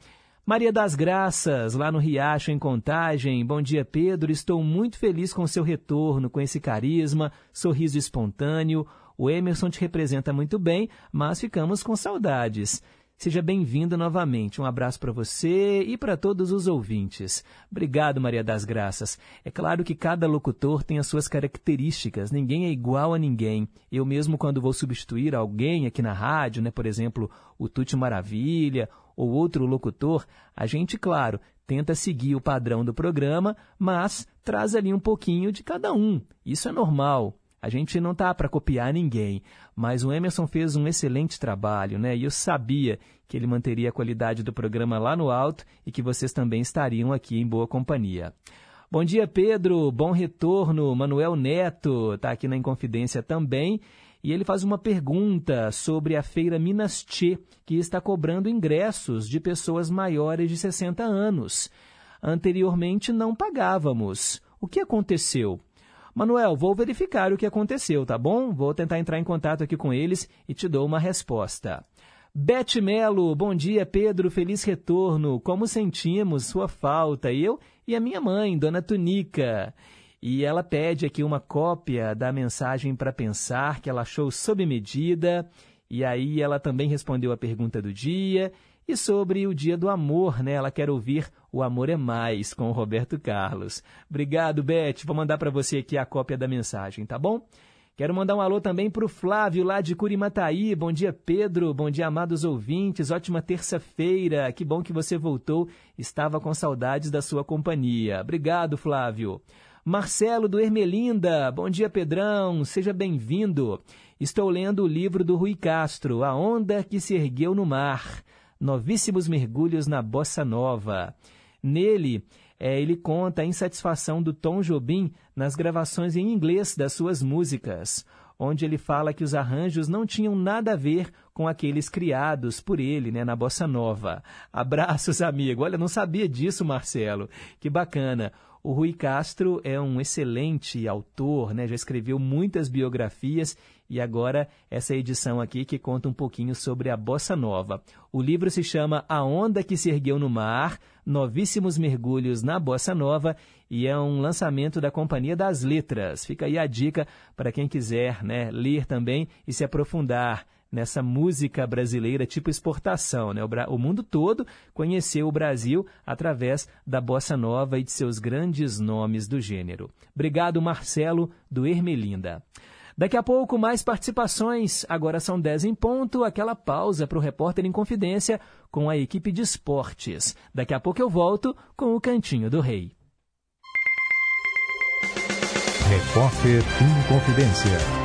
Maria das Graças, lá no Riacho, em Contagem. Bom dia, Pedro. Estou muito feliz com seu retorno, com esse carisma, sorriso espontâneo. O Emerson te representa muito bem, mas ficamos com saudades. Seja bem-vindo novamente. Um abraço para você e para todos os ouvintes. Obrigado, Maria das Graças. É claro que cada locutor tem as suas características, ninguém é igual a ninguém. Eu mesmo, quando vou substituir alguém aqui na rádio, né, por exemplo, o Tuti Maravilha ou outro locutor, a gente, claro, tenta seguir o padrão do programa, mas traz ali um pouquinho de cada um. Isso é normal. A gente não tá para copiar ninguém, mas o Emerson fez um excelente trabalho, né? E eu sabia que ele manteria a qualidade do programa lá no alto e que vocês também estariam aqui em boa companhia. Bom dia, Pedro. Bom retorno. Manuel Neto está aqui na Inconfidência também. E ele faz uma pergunta sobre a feira Minas Tchê, que está cobrando ingressos de pessoas maiores de 60 anos. Anteriormente não pagávamos. O que aconteceu? Manuel, vou verificar o que aconteceu, tá bom? Vou tentar entrar em contato aqui com eles e te dou uma resposta. Bete Melo, bom dia, Pedro, feliz retorno. Como sentimos sua falta? Eu e a minha mãe, Dona Tunica. E ela pede aqui uma cópia da mensagem para pensar que ela achou sob medida. E aí ela também respondeu a pergunta do dia e sobre o Dia do Amor, né? Ela quer ouvir O Amor é Mais com o Roberto Carlos. Obrigado, Beth. Vou mandar para você aqui a cópia da mensagem, tá bom? Quero mandar um alô também para o Flávio, lá de Curimataí. Bom dia, Pedro. Bom dia, amados ouvintes. Ótima terça-feira. Que bom que você voltou. Estava com saudades da sua companhia. Obrigado, Flávio. Marcelo do Ermelinda. Bom dia, Pedrão. Seja bem-vindo. Estou lendo o livro do Rui Castro, A Onda que se Ergueu no Mar novíssimos mergulhos na bossa nova. Nele, é, ele conta a insatisfação do Tom Jobim nas gravações em inglês das suas músicas, onde ele fala que os arranjos não tinham nada a ver com aqueles criados por ele né, na bossa nova. Abraços, [laughs] amigo. Olha, não sabia disso, Marcelo. Que bacana. O Rui Castro é um excelente autor, né? já escreveu muitas biografias e agora essa edição aqui que conta um pouquinho sobre a bossa nova. O livro se chama A Onda que se ergueu no mar, novíssimos mergulhos na bossa nova e é um lançamento da Companhia das Letras. Fica aí a dica para quem quiser, né, ler também e se aprofundar nessa música brasileira tipo exportação. Né? O, o, mundo todo conheceu o Brasil através da bossa nova e de seus grandes nomes do gênero. Obrigado, Marcelo, do Ermelinda. Daqui a pouco, mais participações. Agora são 10 em ponto, aquela pausa para o repórter em confidência com a equipe de esportes. Daqui a pouco eu volto com o Cantinho do Rei. Repórter em confidência.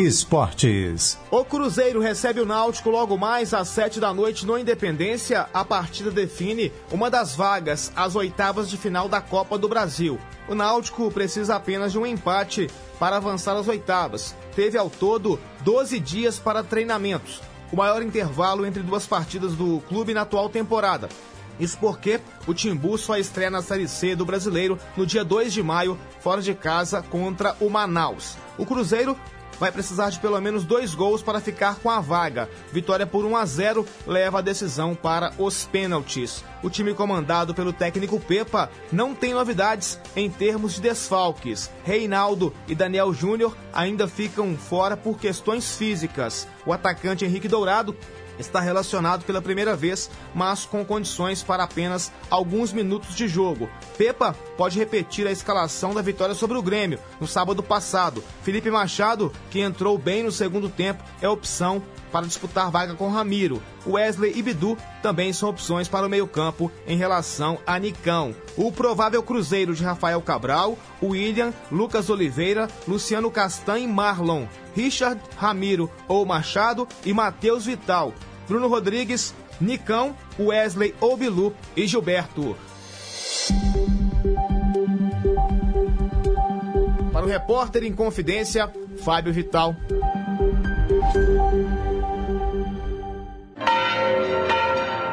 Esportes. O Cruzeiro recebe o Náutico logo mais às sete da noite no Independência. A partida define uma das vagas às oitavas de final da Copa do Brasil. O Náutico precisa apenas de um empate para avançar às oitavas. Teve ao todo 12 dias para treinamentos, o maior intervalo entre duas partidas do clube na atual temporada. Isso porque o Timbu só estreia na Série C do Brasileiro no dia 2 de maio, fora de casa, contra o Manaus. O Cruzeiro vai precisar de pelo menos dois gols para ficar com a vaga. Vitória por 1 a 0 leva a decisão para os pênaltis. o time comandado pelo técnico Pepa não tem novidades em termos de desfalques. Reinaldo e Daniel Júnior ainda ficam fora por questões físicas. O atacante Henrique Dourado está relacionado pela primeira vez, mas com condições para apenas alguns minutos de jogo. Pepa pode repetir a escalação da vitória sobre o Grêmio no sábado passado. Felipe Machado, que entrou bem no segundo tempo, é opção para disputar vaga com Ramiro. Wesley e Bidu também são opções para o meio-campo em relação a Nicão. O provável cruzeiro de Rafael Cabral, William, Lucas Oliveira, Luciano Castanho e Marlon, Richard, Ramiro ou Machado e Matheus Vital. Bruno Rodrigues, Nicão, Wesley Obilu e Gilberto. Para o repórter em confidência, Fábio Vital.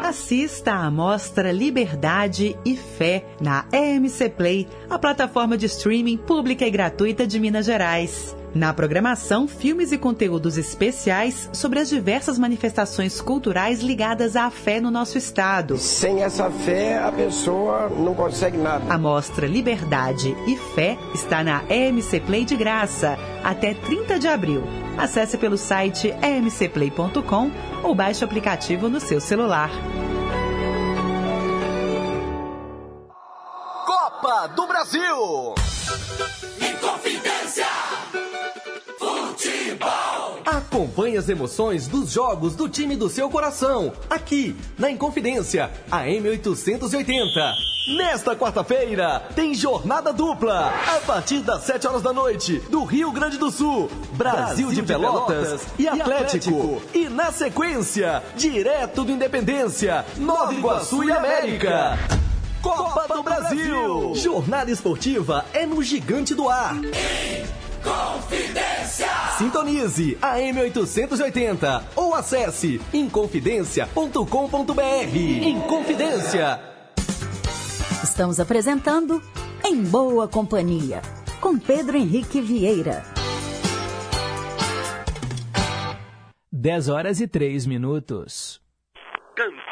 Assista à mostra Liberdade e Fé na EMC Play, a plataforma de streaming pública e gratuita de Minas Gerais. Na programação, filmes e conteúdos especiais sobre as diversas manifestações culturais ligadas à fé no nosso estado. Sem essa fé, a pessoa não consegue nada. A mostra Liberdade e Fé está na EMC Play de graça até 30 de abril. Acesse pelo site emcplay.com ou baixe o aplicativo no seu celular. Copa do Brasil! Acompanhe as emoções dos jogos do time do seu coração, aqui na Inconfidência, a M880. Nesta quarta-feira, tem jornada dupla, a partir das 7 horas da noite, do Rio Grande do Sul, Brasil, Brasil de, Pelotas, Pelotas e, Atlético. e Atlético. E na sequência, direto do Independência, Nova Iguaçu e América. Copa do Brasil! Jornada esportiva é no Gigante do Ar. Confidência! Sintonize a M880 ou acesse inconfidencia.com.br. Inconfidência. Estamos apresentando Em Boa Companhia, com Pedro Henrique Vieira. 10 horas e 3 minutos.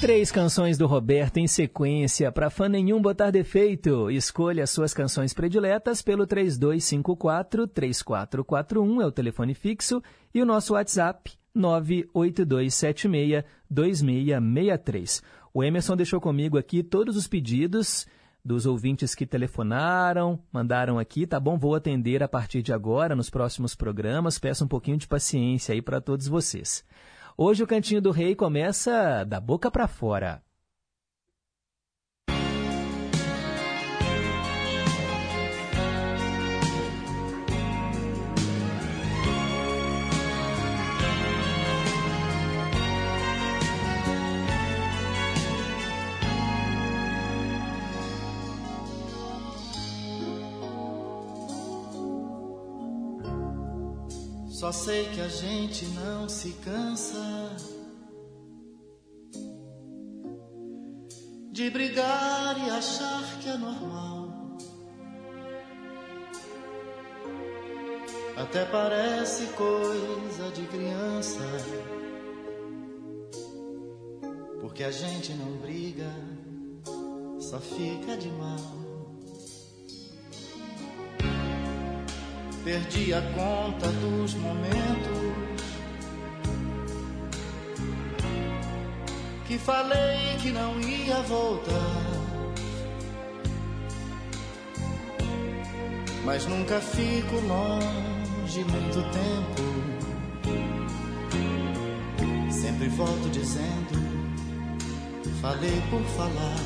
Três canções do Roberto em sequência, para fã nenhum botar defeito. Escolha suas canções prediletas pelo 3254-3441, é o telefone fixo, e o nosso WhatsApp 98276-2663. O Emerson deixou comigo aqui todos os pedidos dos ouvintes que telefonaram, mandaram aqui, tá bom? Vou atender a partir de agora, nos próximos programas. Peço um pouquinho de paciência aí para todos vocês. Hoje o Cantinho do Rei começa da boca para fora. Só sei que a gente não se cansa de brigar e achar que é normal. Até parece coisa de criança, porque a gente não briga, só fica de mal. Perdi a conta dos momentos que falei que não ia voltar. Mas nunca fico longe muito tempo. Sempre volto dizendo, falei por falar.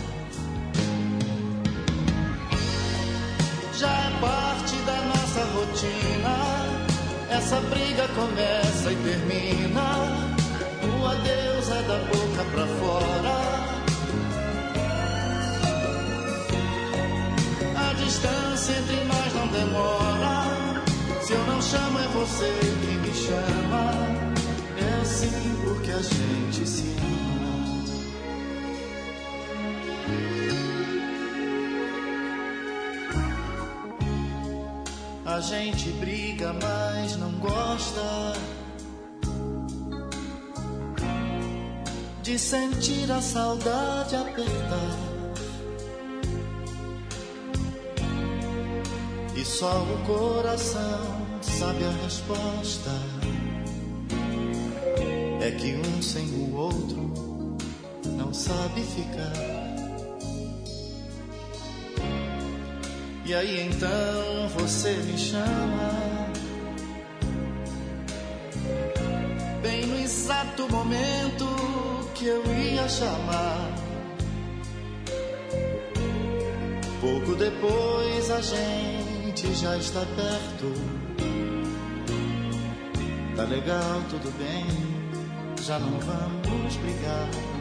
Já é parte da nossa rotina. Essa briga começa e termina. O adeus é da boca pra fora. A distância entre nós não demora. Se eu não chamo, é você que me chama. É assim porque a gente se ama. A gente briga, mas não gosta de sentir a saudade apertar. E só o coração sabe a resposta. É que um sem o outro não sabe ficar. E aí então você me chama. Bem no exato momento que eu ia chamar. Pouco depois a gente já está perto. Tá legal, tudo bem, já não vamos brigar.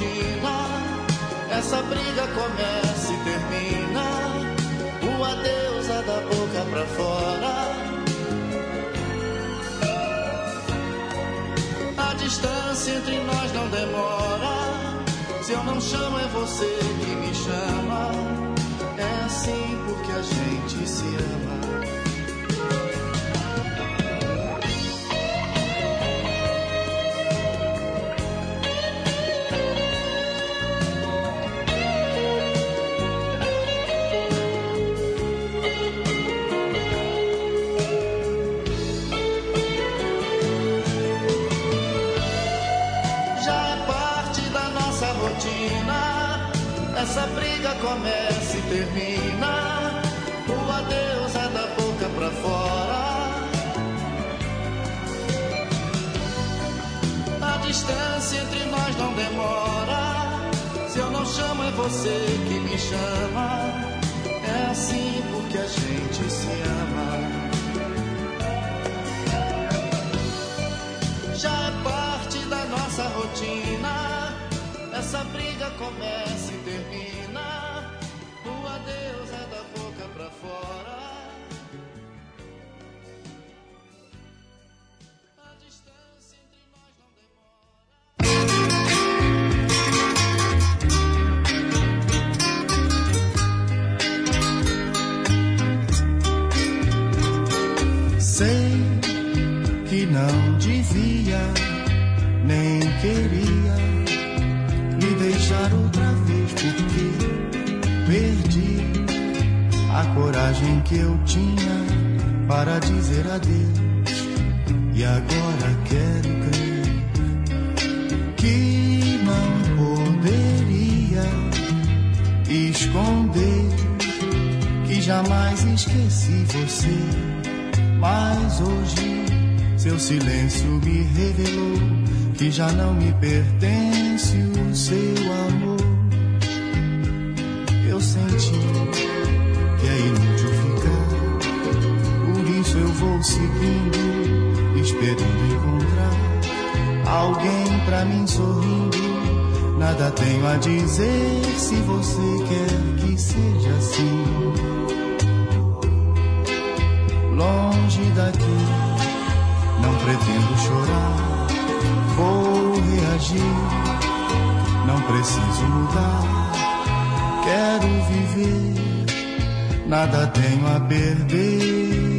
Rotina. Essa briga começa e termina. O adeus é da boca pra fora. A distância entre nós não demora. Se eu não chamo, é você que me chama. É assim porque a gente se ama. Briga começa e termina. O adeus é da boca pra fora. A distância entre nós não demora. Se eu não chamo, é você que me chama. É assim porque a gente se ama. já é parte da nossa rotina. Essa briga começa adeus é da boca pra fora. Sei que não devia, nem queria me deixar outra vez, porque perdi coragem que eu tinha para dizer adeus. E agora quero crer que não poderia esconder que jamais esqueci você, mas hoje seu silêncio me revelou que já não me pertence o seu amor. Vou seguindo, esperando encontrar alguém pra mim sorrindo. Nada tenho a dizer se você quer que seja assim. Longe daqui não pretendo chorar, vou reagir. Não preciso mudar, quero viver. Nada tenho a perder,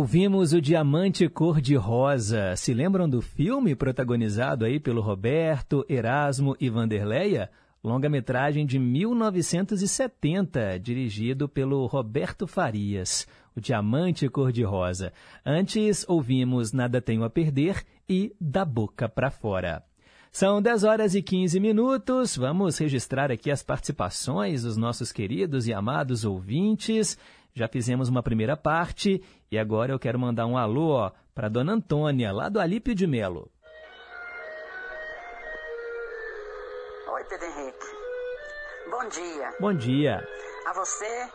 Ouvimos o Diamante Cor-de-Rosa. Se lembram do filme protagonizado aí pelo Roberto, Erasmo e Vanderleia? Longa-metragem de 1970, dirigido pelo Roberto Farias. O Diamante Cor-de-Rosa. Antes, ouvimos Nada Tenho a Perder e Da Boca para Fora. São 10 horas e 15 minutos. Vamos registrar aqui as participações dos nossos queridos e amados ouvintes. Já fizemos uma primeira parte e agora eu quero mandar um alô para Dona Antônia, lá do Alípio de Melo. Oi, Pedro Henrique. Bom dia. Bom dia. A você,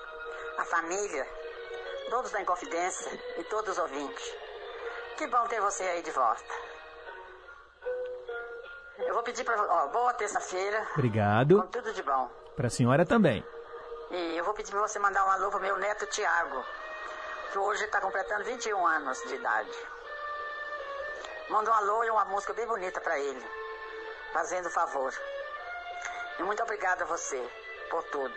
a família, todos da Inconfidência e todos os ouvintes. Que bom ter você aí de volta. Eu vou pedir para ó, boa terça-feira. Obrigado. Com tudo de bom. Para a senhora também. E eu vou pedir para você mandar um alô pro meu neto Tiago, que hoje está completando 21 anos de idade. Manda um alô e uma música bem bonita para ele, fazendo favor. E muito obrigada a você por tudo.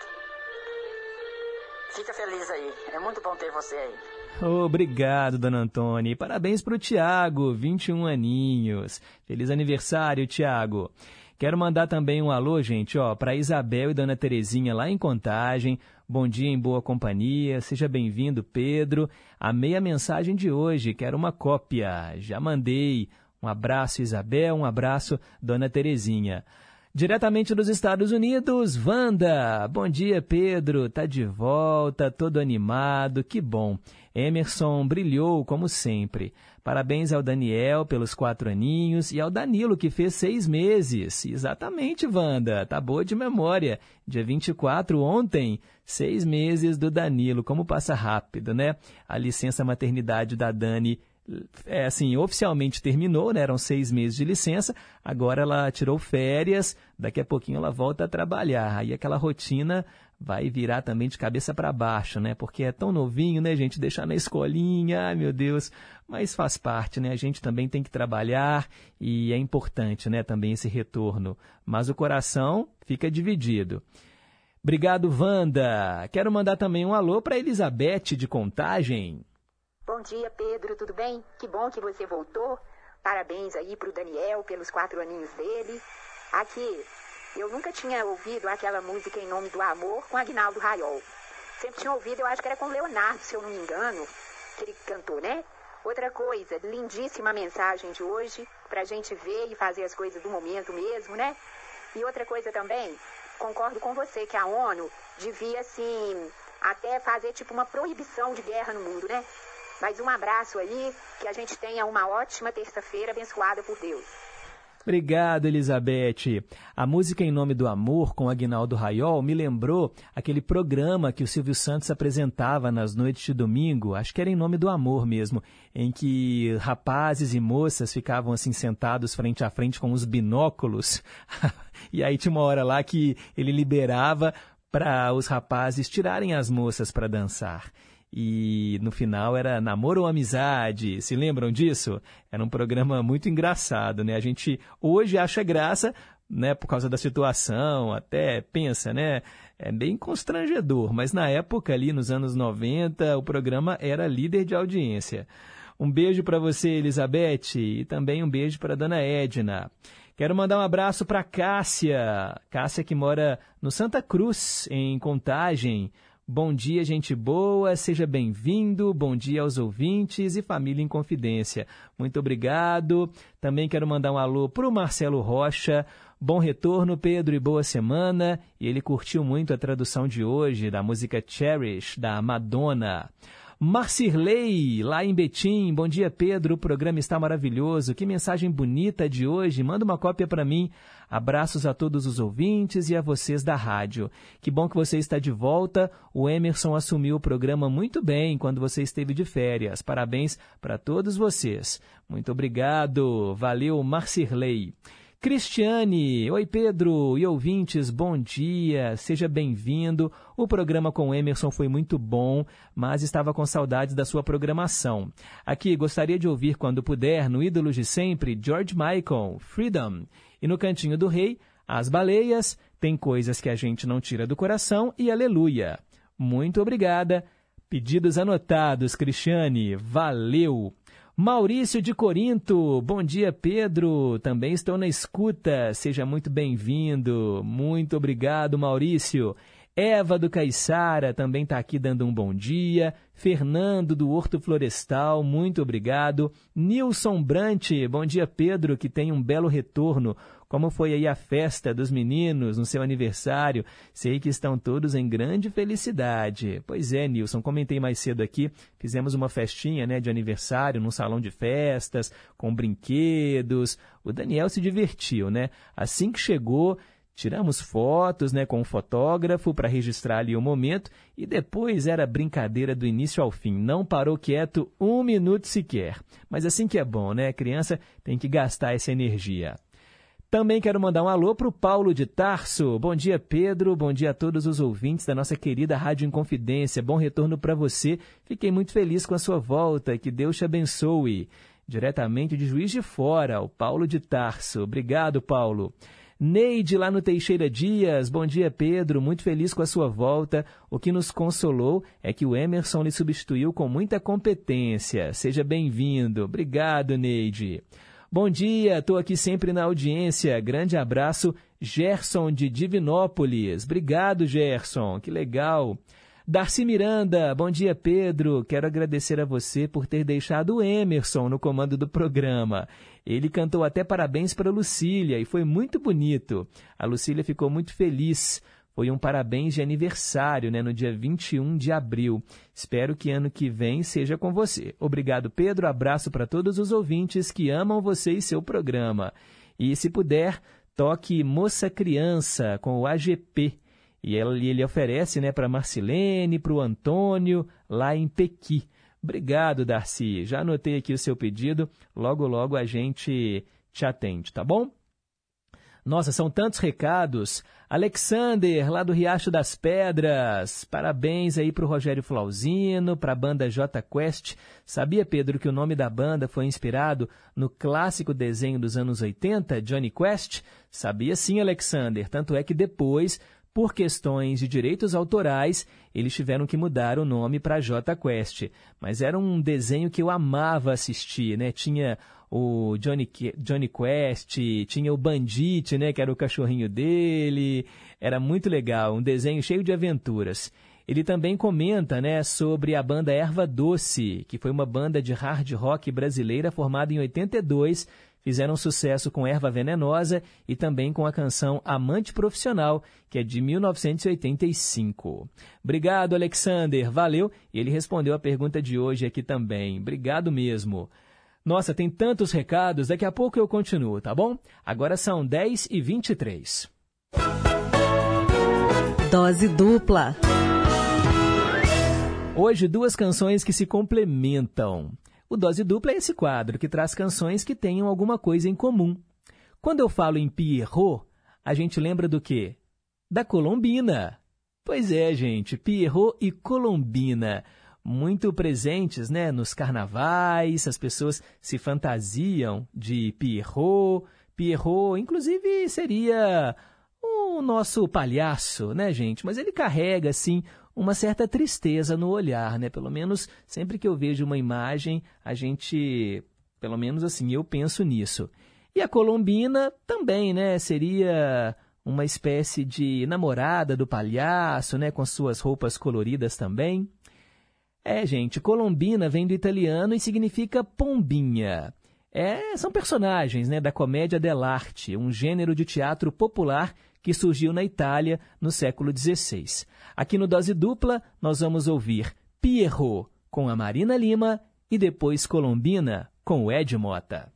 Fica feliz aí, é muito bom ter você aí. Obrigado, dona Antônia. E parabéns para o Tiago, 21 aninhos. Feliz aniversário, Tiago. Quero mandar também um alô, gente, ó, para Isabel e Dona Terezinha lá em Contagem. Bom dia em boa companhia. Seja bem-vindo, Pedro. Amei a mensagem de hoje. Quero uma cópia. Já mandei. Um abraço, Isabel. Um abraço, Dona Terezinha. Diretamente dos Estados Unidos, Wanda. Bom dia, Pedro. Tá de volta, todo animado. Que bom. Emerson brilhou como sempre. Parabéns ao Daniel pelos quatro aninhos e ao Danilo, que fez seis meses. Exatamente, Wanda. Tá boa de memória. Dia 24, ontem, seis meses do Danilo. Como passa rápido, né? A licença maternidade da Dani é, assim, oficialmente terminou, né? Eram seis meses de licença. Agora ela tirou férias. Daqui a pouquinho ela volta a trabalhar. Aí aquela rotina vai virar também de cabeça para baixo, né? Porque é tão novinho, né, gente? Deixar na escolinha, ai meu Deus. Mas faz parte, né? A gente também tem que trabalhar e é importante, né? Também esse retorno. Mas o coração fica dividido. Obrigado, Wanda. Quero mandar também um alô para Elizabeth de Contagem. Bom dia, Pedro, tudo bem? Que bom que você voltou. Parabéns aí pro Daniel pelos quatro aninhos dele. Aqui, eu nunca tinha ouvido aquela música Em Nome do Amor com Agnaldo Raiol. Sempre tinha ouvido, eu acho que era com Leonardo, se eu não me engano, que ele cantou, né? Outra coisa, lindíssima mensagem de hoje, pra gente ver e fazer as coisas do momento mesmo, né? E outra coisa também, concordo com você que a ONU devia, assim, até fazer tipo uma proibição de guerra no mundo, né? Mas um abraço aí, que a gente tenha uma ótima terça-feira abençoada por Deus. Obrigado, Elizabeth. A música Em Nome do Amor, com Agnaldo Raiol, me lembrou aquele programa que o Silvio Santos apresentava nas noites de domingo, acho que era Em Nome do Amor mesmo, em que rapazes e moças ficavam assim sentados frente a frente com os binóculos. [laughs] e aí tinha uma hora lá que ele liberava para os rapazes tirarem as moças para dançar e no final era namoro ou amizade. Se lembram disso? Era um programa muito engraçado, né? A gente hoje acha graça, né, por causa da situação, até pensa, né? É bem constrangedor, mas na época ali nos anos 90, o programa era líder de audiência. Um beijo para você, Elizabeth, e também um beijo para dona Edna. Quero mandar um abraço para Cássia, Cássia que mora no Santa Cruz, em Contagem. Bom dia, gente boa, seja bem-vindo. Bom dia aos ouvintes e família em confidência. Muito obrigado. Também quero mandar um alô para o Marcelo Rocha. Bom retorno, Pedro, e boa semana. E ele curtiu muito a tradução de hoje da música Cherish, da Madonna. Marcirley, lá em Betim. Bom dia, Pedro. O programa está maravilhoso. Que mensagem bonita de hoje. Manda uma cópia para mim. Abraços a todos os ouvintes e a vocês da rádio. Que bom que você está de volta. O Emerson assumiu o programa muito bem quando você esteve de férias. Parabéns para todos vocês. Muito obrigado. Valeu, Marcirley. Cristiane, oi Pedro e ouvintes, bom dia, seja bem-vindo. O programa com Emerson foi muito bom, mas estava com saudades da sua programação. Aqui gostaria de ouvir quando puder, no Ídolos de Sempre, George Michael, Freedom. E no Cantinho do Rei, As Baleias, Tem Coisas que a Gente Não Tira do Coração e Aleluia. Muito obrigada. Pedidos anotados, Cristiane. Valeu! Maurício de Corinto, bom dia Pedro, também estou na escuta, seja muito bem-vindo, muito obrigado Maurício. Eva do Caiçara também está aqui dando um bom dia. Fernando do Horto Florestal, muito obrigado. Nilson Brant, bom dia Pedro, que tem um belo retorno. Como foi aí a festa dos meninos no seu aniversário? Sei que estão todos em grande felicidade. Pois é, Nilson, comentei mais cedo aqui, fizemos uma festinha né, de aniversário num salão de festas, com brinquedos. O Daniel se divertiu, né? Assim que chegou, Tiramos fotos né, com o fotógrafo para registrar ali o momento e depois era brincadeira do início ao fim. Não parou quieto um minuto sequer. Mas assim que é bom, né? A criança tem que gastar essa energia. Também quero mandar um alô para o Paulo de Tarso. Bom dia, Pedro. Bom dia a todos os ouvintes da nossa querida Rádio Inconfidência. Bom retorno para você. Fiquei muito feliz com a sua volta. Que Deus te abençoe. Diretamente de Juiz de Fora, o Paulo de Tarso. Obrigado, Paulo. Neide, lá no Teixeira Dias. Bom dia, Pedro. Muito feliz com a sua volta. O que nos consolou é que o Emerson lhe substituiu com muita competência. Seja bem-vindo. Obrigado, Neide. Bom dia, estou aqui sempre na audiência. Grande abraço, Gerson de Divinópolis. Obrigado, Gerson. Que legal. Darcy Miranda, bom dia Pedro. Quero agradecer a você por ter deixado o Emerson no comando do programa. Ele cantou até parabéns para Lucília e foi muito bonito. A Lucília ficou muito feliz. Foi um parabéns de aniversário, né, no dia 21 de abril. Espero que ano que vem seja com você. Obrigado, Pedro. Abraço para todos os ouvintes que amam você e seu programa. E se puder, toque Moça Criança com o AGP. E ele, oferece né, para Marcilene, para o Antônio, lá em Pequi. Obrigado, Darcy. Já anotei aqui o seu pedido. Logo, logo a gente te atende, tá bom? Nossa, são tantos recados. Alexander, lá do Riacho das Pedras. Parabéns aí para o Rogério Flauzino, para a banda J Quest. Sabia, Pedro, que o nome da banda foi inspirado no clássico desenho dos anos 80, Johnny Quest? Sabia sim, Alexander. Tanto é que depois por questões de direitos autorais, eles tiveram que mudar o nome para J Quest. Mas era um desenho que eu amava assistir, né? Tinha o Johnny, Johnny Quest, tinha o Bandit, né? Que era o cachorrinho dele. Era muito legal, um desenho cheio de aventuras. Ele também comenta né, sobre a banda Erva Doce, que foi uma banda de hard rock brasileira formada em 82 fizeram sucesso com Erva Venenosa e também com a canção Amante Profissional, que é de 1985. Obrigado, Alexander. Valeu. E ele respondeu a pergunta de hoje aqui também. Obrigado mesmo. Nossa, tem tantos recados, daqui a pouco eu continuo, tá bom? Agora são 10 e 23. Dose dupla. Hoje, duas canções que se complementam. O Dose Dupla é esse quadro que traz canções que tenham alguma coisa em comum. Quando eu falo em Pierrot, a gente lembra do quê? Da Colombina. Pois é, gente, Pierrot e Colombina. Muito presentes né, nos carnavais, as pessoas se fantasiam de Pierrot. Pierrot, inclusive, seria o nosso palhaço, né, gente? Mas ele carrega, assim, uma certa tristeza no olhar, né? Pelo menos sempre que eu vejo uma imagem, a gente, pelo menos assim, eu penso nisso. E a Colombina também, né? Seria uma espécie de namorada do palhaço, né? Com suas roupas coloridas também. É, gente, Colombina vem do italiano e significa pombinha. É, são personagens né, da comédia dell'arte, um gênero de teatro popular que surgiu na Itália no século XVI. Aqui no Dose Dupla, nós vamos ouvir Pierrot com a Marina Lima e depois Colombina com o Ed Mota.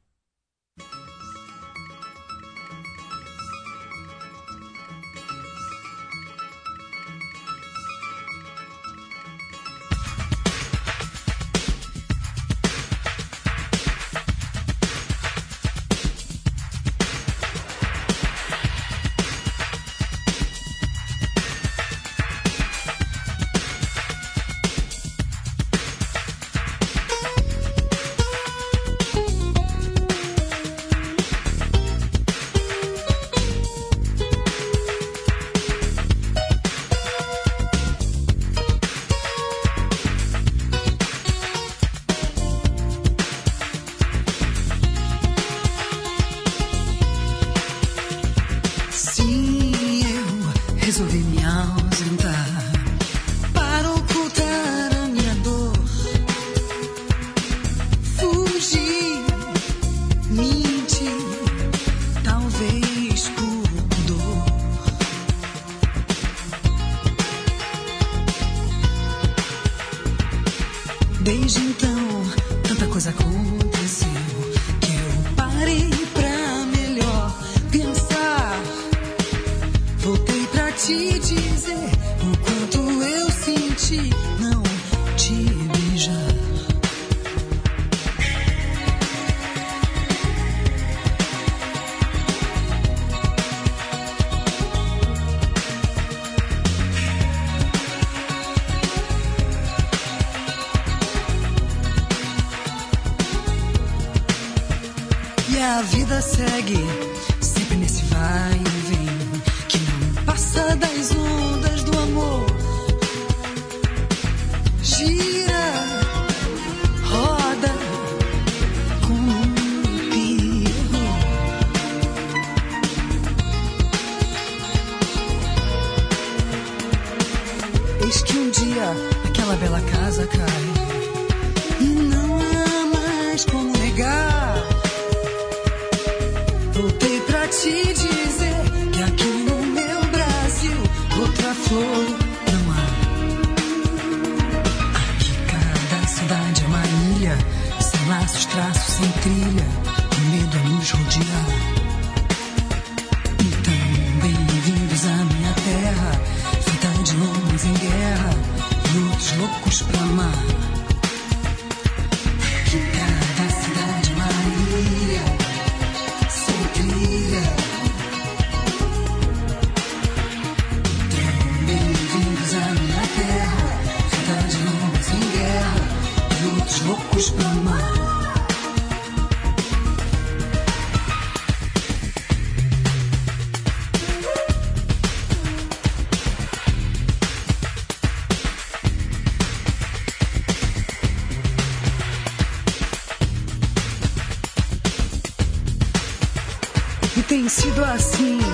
Tem sido assim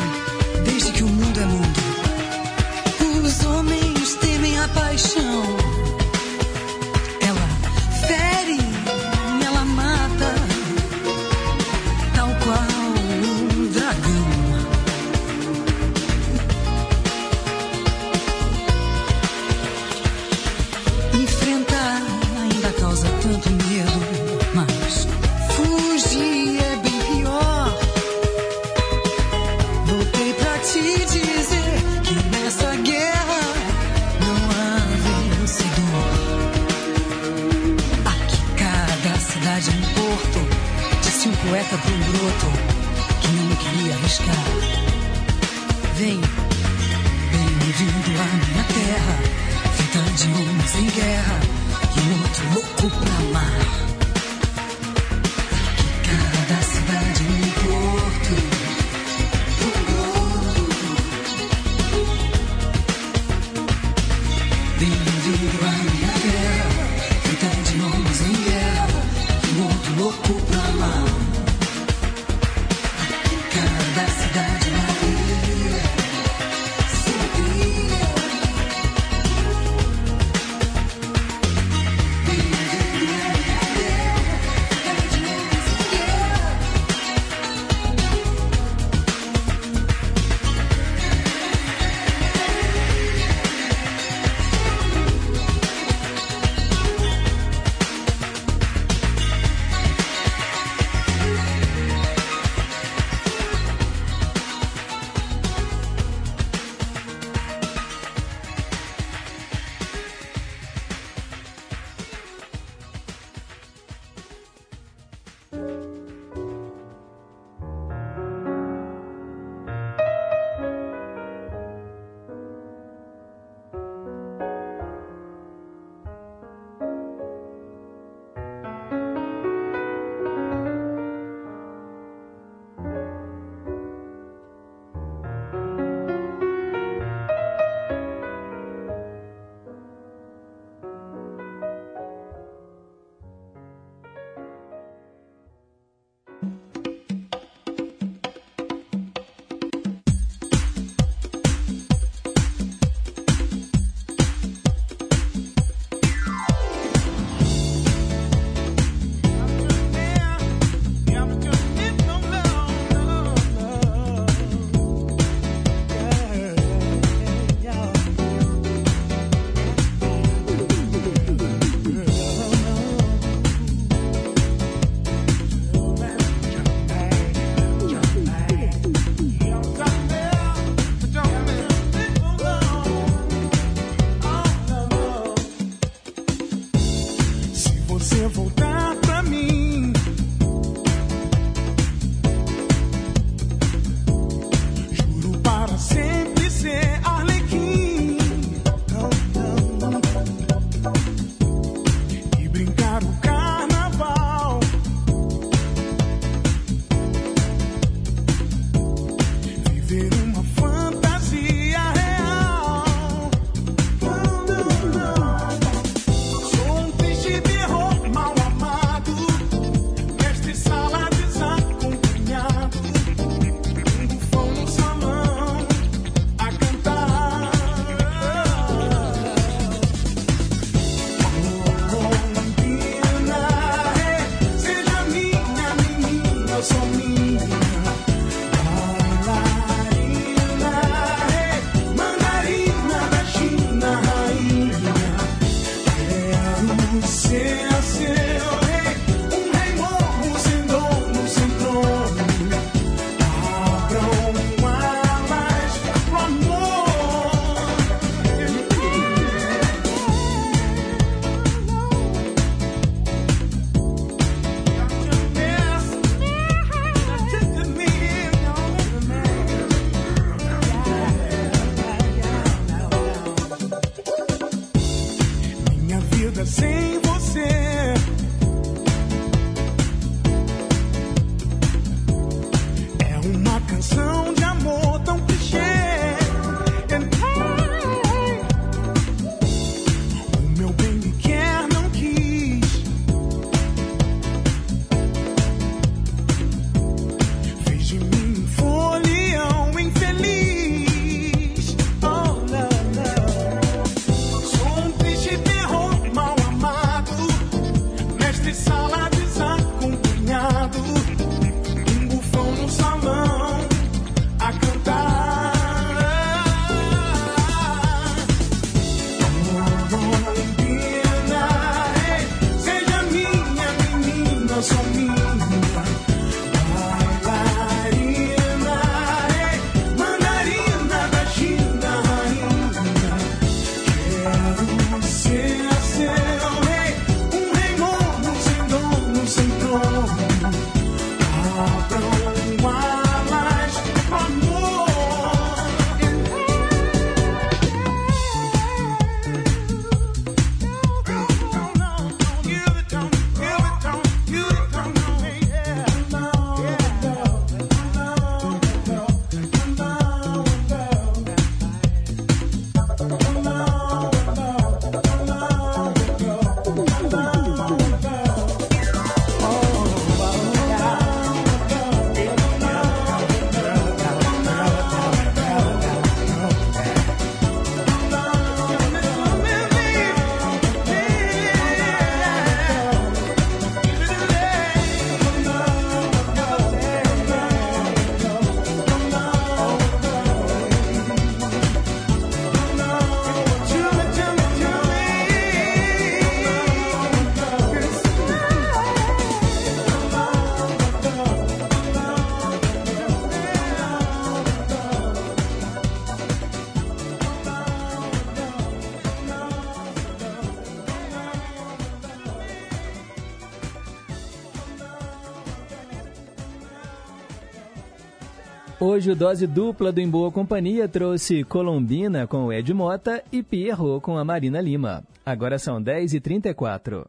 Hoje o Dose Dupla do Em Boa Companhia trouxe Colombina com o Ed Mota e Pierrot com a Marina Lima. Agora são 10h34.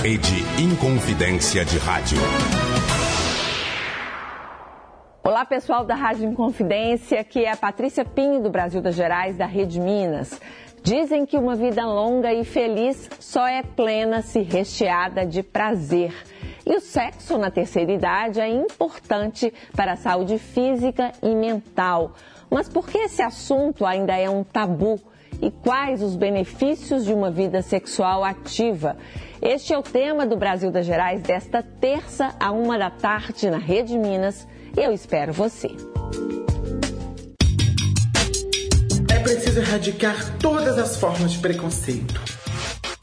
Rede Inconfidência de Rádio. Olá, pessoal da Rádio Inconfidência, que é a Patrícia Pinho do Brasil das Gerais, da Rede Minas. Dizem que uma vida longa e feliz só é plena se recheada de prazer. E o sexo na terceira idade é importante para a saúde física e mental. Mas por que esse assunto ainda é um tabu? E quais os benefícios de uma vida sexual ativa? Este é o tema do Brasil das Gerais desta terça a uma da tarde na Rede Minas. Eu espero você. É preciso erradicar todas as formas de preconceito.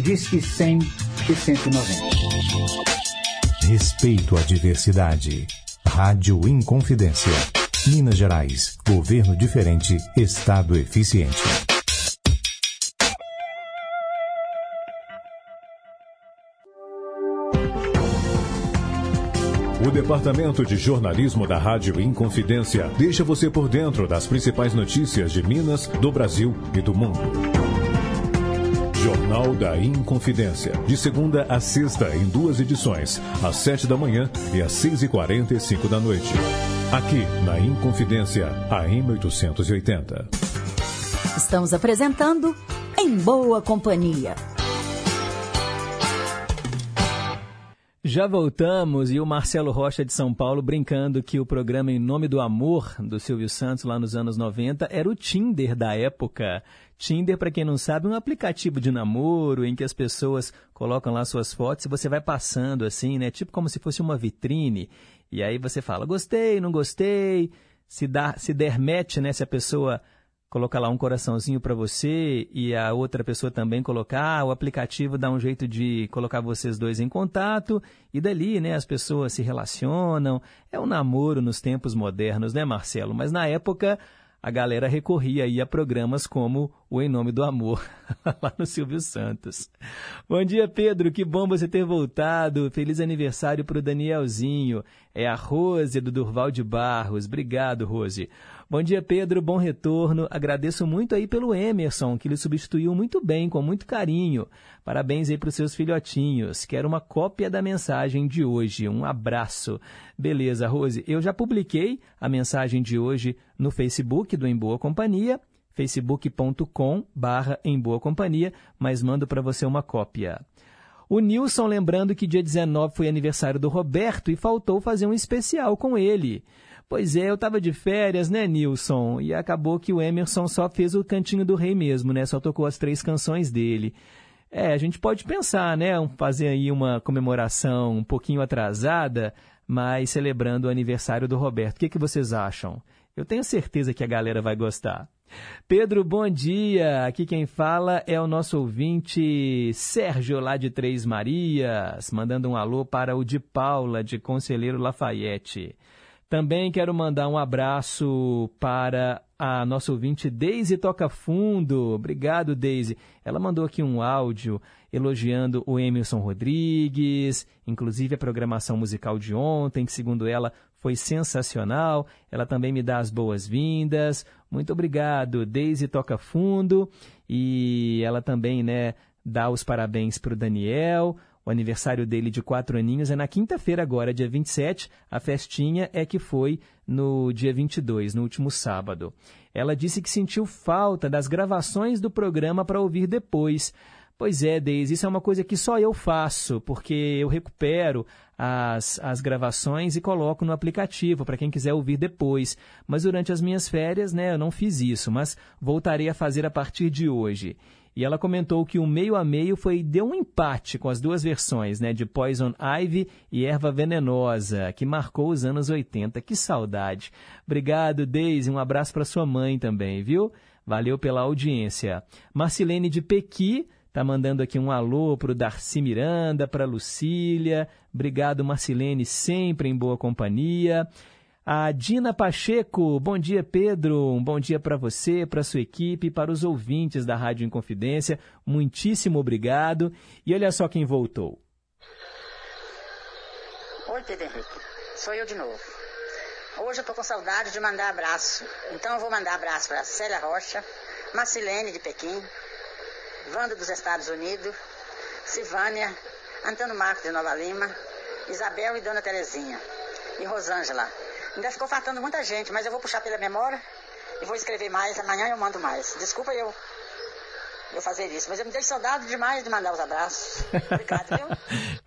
Diz que 100 e 190. Respeito à diversidade. Rádio Inconfidência. Minas Gerais. Governo diferente. Estado eficiente. O Departamento de Jornalismo da Rádio Inconfidência deixa você por dentro das principais notícias de Minas, do Brasil e do mundo. Jornal da Inconfidência. De segunda a sexta, em duas edições, às sete da manhã e às seis e quarenta e cinco da noite. Aqui, na Inconfidência, AM 880. Estamos apresentando Em Boa Companhia. Já voltamos e o Marcelo Rocha de São Paulo brincando que o programa Em Nome do Amor, do Silvio Santos, lá nos anos 90, era o Tinder da época. Tinder, para quem não sabe, é um aplicativo de namoro em que as pessoas colocam lá suas fotos e você vai passando assim, né? Tipo como se fosse uma vitrine. E aí você fala, gostei, não gostei. Se, dá, se der match, né? Se a pessoa colocar lá um coraçãozinho para você e a outra pessoa também colocar, o aplicativo dá um jeito de colocar vocês dois em contato e dali, né, as pessoas se relacionam. É um namoro nos tempos modernos, né, Marcelo? Mas na época a galera recorria aí a programas como o Em Nome do Amor, [laughs] lá no Silvio Santos. Bom dia, Pedro, que bom você ter voltado. Feliz aniversário para o Danielzinho. É a Rose do Durval de Barros. Obrigado, Rose. Bom dia, Pedro. Bom retorno. Agradeço muito aí pelo Emerson, que lhe substituiu muito bem, com muito carinho. Parabéns aí para os seus filhotinhos. Quero uma cópia da mensagem de hoje. Um abraço. Beleza, Rose. Eu já publiquei a mensagem de hoje no Facebook do Em Boa Companhia facebook.com em boa companhia, mas mando para você uma cópia. O Nilson lembrando que dia 19 foi aniversário do Roberto e faltou fazer um especial com ele. Pois é, eu estava de férias, né, Nilson? E acabou que o Emerson só fez o Cantinho do Rei mesmo, né? Só tocou as três canções dele. É, a gente pode pensar, né? Fazer aí uma comemoração um pouquinho atrasada, mas celebrando o aniversário do Roberto. O que, que vocês acham? Eu tenho certeza que a galera vai gostar. Pedro, bom dia. Aqui quem fala é o nosso ouvinte Sérgio, lá de Três Marias, mandando um alô para o de Paula, de Conselheiro Lafayette. Também quero mandar um abraço para a nossa ouvinte Deise Toca Fundo. Obrigado, Deise. Ela mandou aqui um áudio elogiando o Emerson Rodrigues, inclusive a programação musical de ontem, que segundo ela foi sensacional. Ela também me dá as boas-vindas. Muito obrigado, Deise Toca Fundo. E ela também, né, dá os parabéns para o Daniel. O aniversário dele de quatro aninhos é na quinta-feira agora, dia 27. A festinha é que foi no dia 22, no último sábado. Ela disse que sentiu falta das gravações do programa para ouvir depois. Pois é, Deise, isso é uma coisa que só eu faço, porque eu recupero as, as gravações e coloco no aplicativo para quem quiser ouvir depois. Mas durante as minhas férias, né, eu não fiz isso, mas voltarei a fazer a partir de hoje. E ela comentou que o meio a meio foi deu um empate com as duas versões, né, de Poison Ivy e Erva Venenosa, que marcou os anos 80. Que saudade. Obrigado, Daisy. Um abraço para sua mãe também, viu? Valeu pela audiência. Marcilene de Pequi tá mandando aqui um alô pro Darcy Miranda, para Lucília. Obrigado, Marcilene, sempre em boa companhia. A Dina Pacheco, bom dia Pedro, um bom dia para você, para sua equipe, para os ouvintes da Rádio Inconfidência, muitíssimo obrigado. E olha só quem voltou. Oi Pedro Henrique, sou eu de novo. Hoje eu tô com saudade de mandar abraço, então eu vou mandar abraço para Célia Rocha, Marcilene de Pequim, Wanda dos Estados Unidos, Silvânia, Antônio Marcos de Nova Lima, Isabel e Dona Terezinha, e Rosângela. Ainda ficou faltando muita gente, mas eu vou puxar pela memória e vou escrever mais. Amanhã eu mando mais. Desculpa eu, eu fazer isso, mas eu me dei saudade demais de mandar os abraços. Obrigado, viu?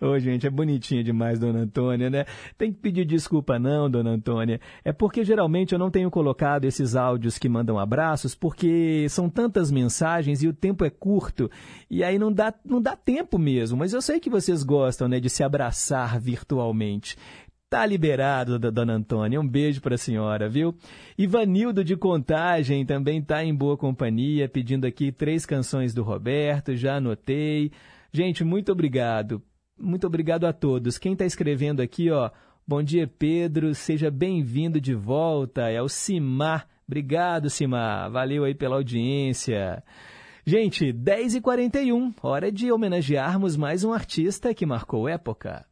[laughs] Ô, gente, é bonitinha demais, dona Antônia, né? Tem que pedir desculpa não, dona Antônia. É porque geralmente eu não tenho colocado esses áudios que mandam abraços, porque são tantas mensagens e o tempo é curto. E aí não dá, não dá tempo mesmo. Mas eu sei que vocês gostam, né, de se abraçar virtualmente. Tá liberado, dona Antônia. Um beijo para a senhora, viu? Ivanildo de Contagem também tá em boa companhia, pedindo aqui três canções do Roberto, já anotei. Gente, muito obrigado. Muito obrigado a todos. Quem está escrevendo aqui, ó, bom dia, Pedro, seja bem-vindo de volta. É o Simar. Obrigado, Simar. Valeu aí pela audiência. Gente, 10h41, hora de homenagearmos mais um artista que marcou época.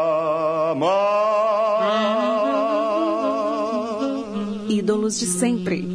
ídolos de sempre.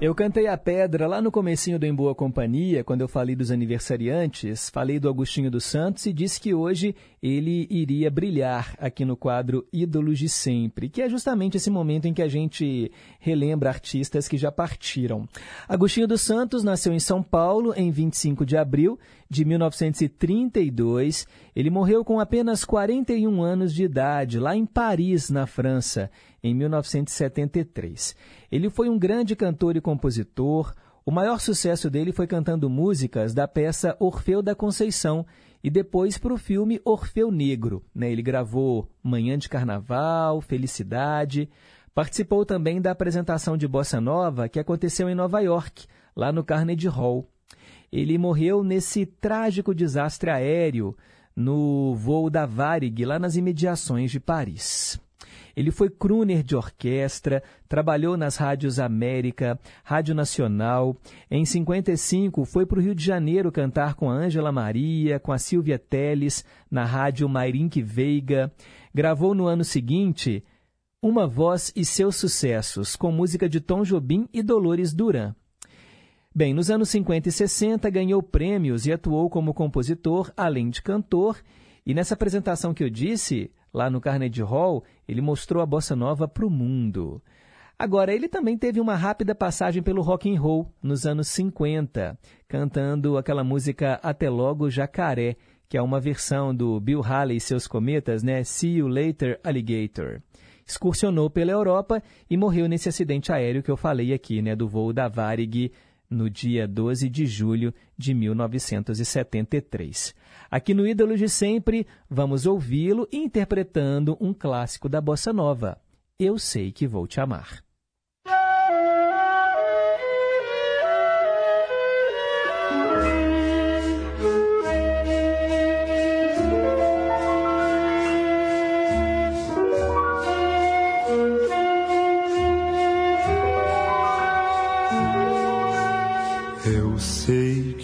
Eu cantei a pedra lá no comecinho do Em Boa Companhia, quando eu falei dos aniversariantes, falei do Agostinho dos Santos e disse que hoje ele iria brilhar aqui no quadro Ídolos de Sempre, que é justamente esse momento em que a gente relembra artistas que já partiram. Agostinho dos Santos nasceu em São Paulo em 25 de abril de 1932. Ele morreu com apenas 41 anos de idade, lá em Paris, na França, em 1973. Ele foi um grande cantor e compositor. O maior sucesso dele foi cantando músicas da peça Orfeu da Conceição e depois para o filme Orfeu Negro. Né? Ele gravou Manhã de Carnaval, Felicidade. Participou também da apresentação de Bossa Nova que aconteceu em Nova York, lá no Carnegie Hall. Ele morreu nesse trágico desastre aéreo no voo da Varig, lá nas imediações de Paris. Ele foi crooner de orquestra, trabalhou nas rádios América, Rádio Nacional. Em 55, foi para o Rio de Janeiro cantar com a Ângela Maria, com a Silvia Teles, na rádio Mairink Veiga. Gravou no ano seguinte Uma Voz e Seus Sucessos, com música de Tom Jobim e Dolores Duran. Bem, nos anos 50 e 60 ganhou prêmios e atuou como compositor, além de cantor. E nessa apresentação que eu disse, lá no Carnegie Hall, ele mostrou a bossa nova para o mundo. Agora, ele também teve uma rápida passagem pelo rock and roll nos anos 50, cantando aquela música Até Logo Jacaré, que é uma versão do Bill Haley e seus cometas, né? See You Later Alligator. Excursionou pela Europa e morreu nesse acidente aéreo que eu falei aqui, né? Do voo da Varig no dia 12 de julho de 1973. Aqui no Ídolo de Sempre, vamos ouvi-lo interpretando um clássico da bossa nova, Eu Sei Que Vou Te Amar.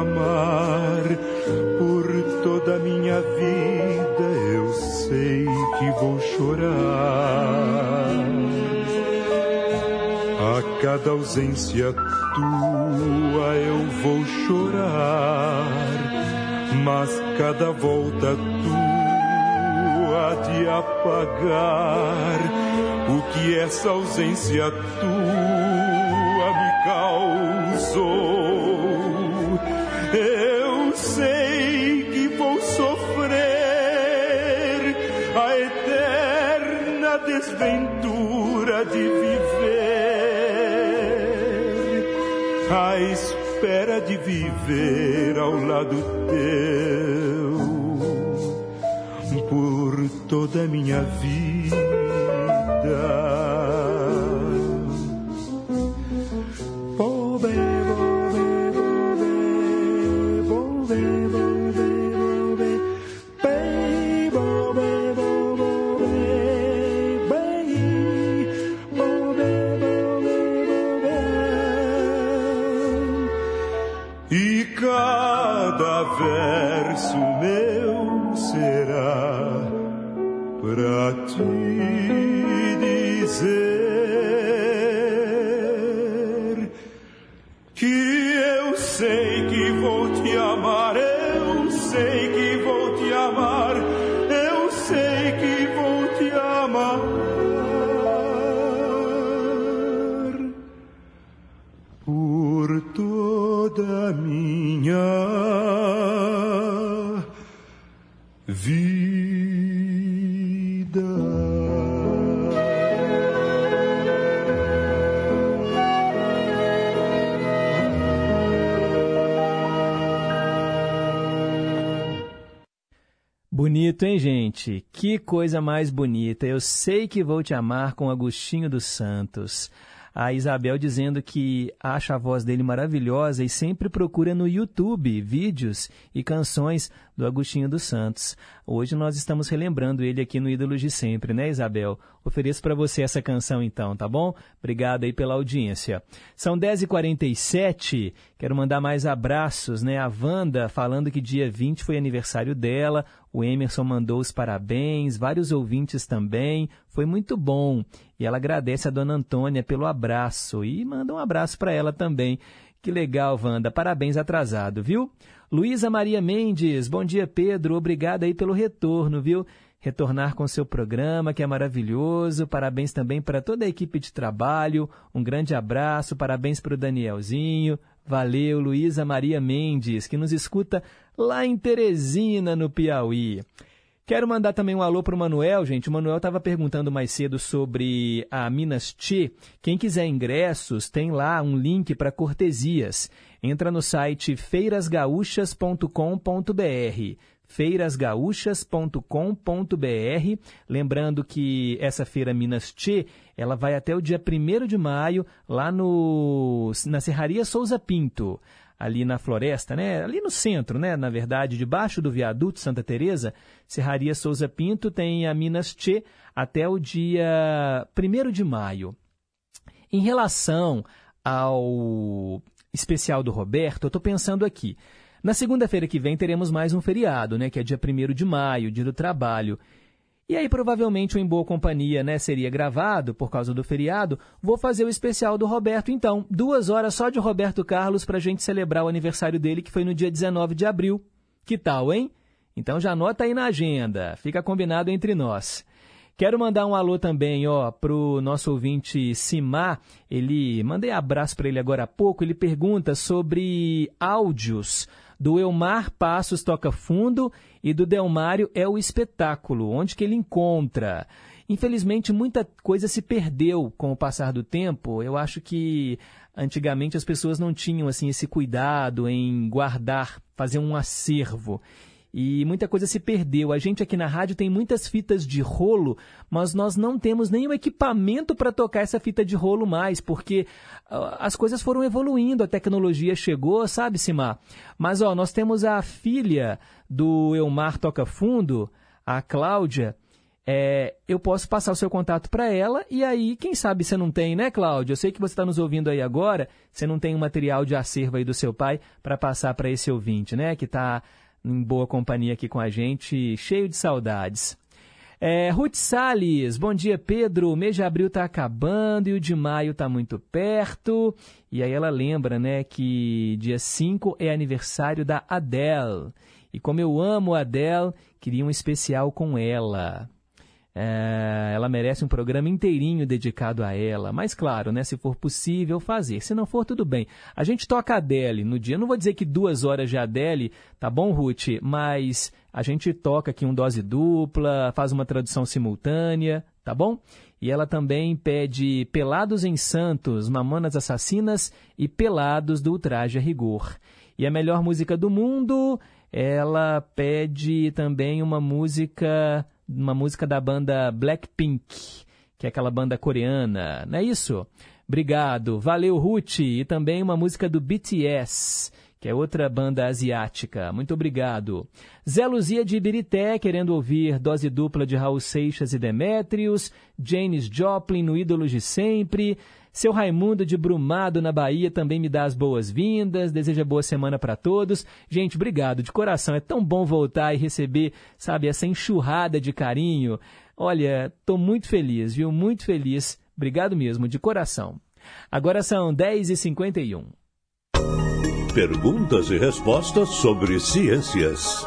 amar por toda a minha vida. Eu sei que vou chorar a cada ausência tua. Eu vou chorar, mas cada volta tua de apagar o que essa ausência tua me causou. Viver ao lado teu por toda a minha vida. Bonito, hein, gente? Que coisa mais bonita. Eu sei que vou te amar com Agostinho dos Santos. A Isabel dizendo que acha a voz dele maravilhosa e sempre procura no YouTube vídeos e canções do Agostinho dos Santos. Hoje nós estamos relembrando ele aqui no Ídolos de Sempre, né, Isabel? Ofereço para você essa canção então, tá bom? Obrigado aí pela audiência. São 10h47, quero mandar mais abraços, né? A Wanda falando que dia 20 foi aniversário dela, o Emerson mandou os parabéns, vários ouvintes também, foi muito bom. E ela agradece a dona Antônia pelo abraço e manda um abraço para ela também. Que legal, Wanda. Parabéns atrasado, viu? Luísa Maria Mendes, bom dia, Pedro. Obrigada aí pelo retorno, viu? Retornar com seu programa, que é maravilhoso. Parabéns também para toda a equipe de trabalho. Um grande abraço. Parabéns para o Danielzinho. Valeu, Luísa Maria Mendes, que nos escuta lá em Teresina, no Piauí. Quero mandar também um alô para o Manuel, gente. O Manuel estava perguntando mais cedo sobre a Minas Tchê. Quem quiser ingressos, tem lá um link para cortesias. Entra no site feirasgaúchas.com.br feirasgaúchas.com.br. Lembrando que essa feira Minas Tchê, ela vai até o dia 1 de maio, lá no, na Serraria Souza Pinto ali na floresta, né? Ali no centro, né? Na verdade, debaixo do viaduto Santa Teresa, Serraria Souza Pinto tem a Minas Tchê até o dia 1 de maio. Em relação ao especial do Roberto, eu estou pensando aqui. Na segunda-feira que vem teremos mais um feriado, né? Que é dia 1 de maio, dia do trabalho. E aí, provavelmente, o Em Boa Companhia né, seria gravado por causa do feriado. Vou fazer o especial do Roberto, então. Duas horas só de Roberto Carlos para a gente celebrar o aniversário dele, que foi no dia 19 de abril. Que tal, hein? Então já anota aí na agenda. Fica combinado entre nós. Quero mandar um alô também, ó, pro nosso ouvinte Simar. Ele mandei abraço para ele agora há pouco. Ele pergunta sobre áudios do Elmar Passos Toca Fundo e do Delmário é o espetáculo, onde que ele encontra. Infelizmente, muita coisa se perdeu com o passar do tempo. Eu acho que antigamente as pessoas não tinham assim esse cuidado em guardar, fazer um acervo e muita coisa se perdeu. A gente aqui na rádio tem muitas fitas de rolo, mas nós não temos nenhum equipamento para tocar essa fita de rolo mais, porque uh, as coisas foram evoluindo, a tecnologia chegou, sabe, Simar? Mas ó, nós temos a filha do Elmar Toca Fundo, a Cláudia. É, eu posso passar o seu contato para ela e aí, quem sabe você não tem, né, Cláudia? Eu sei que você está nos ouvindo aí agora, você não tem um material de acervo aí do seu pai para passar para esse ouvinte, né, que está em boa companhia aqui com a gente, cheio de saudades. É, Ruth Salles, bom dia Pedro, o mês de abril está acabando e o de maio está muito perto. E aí ela lembra, né, que dia 5 é aniversário da Adele. E como eu amo a Adele, queria um especial com ela. É, ela merece um programa inteirinho dedicado a ela. Mas claro, né, se for possível fazer. Se não for, tudo bem. A gente toca a Adele no dia. Não vou dizer que duas horas de Adele, tá bom, Ruth? Mas a gente toca aqui um dose dupla, faz uma tradução simultânea, tá bom? E ela também pede Pelados em Santos, Mamonas Assassinas e Pelados do Ultraje a Rigor. E a melhor música do mundo, ela pede também uma música uma música da banda Blackpink, que é aquela banda coreana, não é isso? Obrigado, valeu Ruth, e também uma música do BTS, que é outra banda asiática. Muito obrigado. Zé Luzia de Ibirité, querendo ouvir dose dupla de Raul Seixas e Demétrios, Janis Joplin no Ídolos de Sempre, seu Raimundo de Brumado, na Bahia, também me dá as boas-vindas, deseja boa semana para todos. Gente, obrigado de coração. É tão bom voltar e receber, sabe, essa enxurrada de carinho. Olha, estou muito feliz, viu? Muito feliz. Obrigado mesmo, de coração. Agora são 10h51. Perguntas e respostas sobre ciências.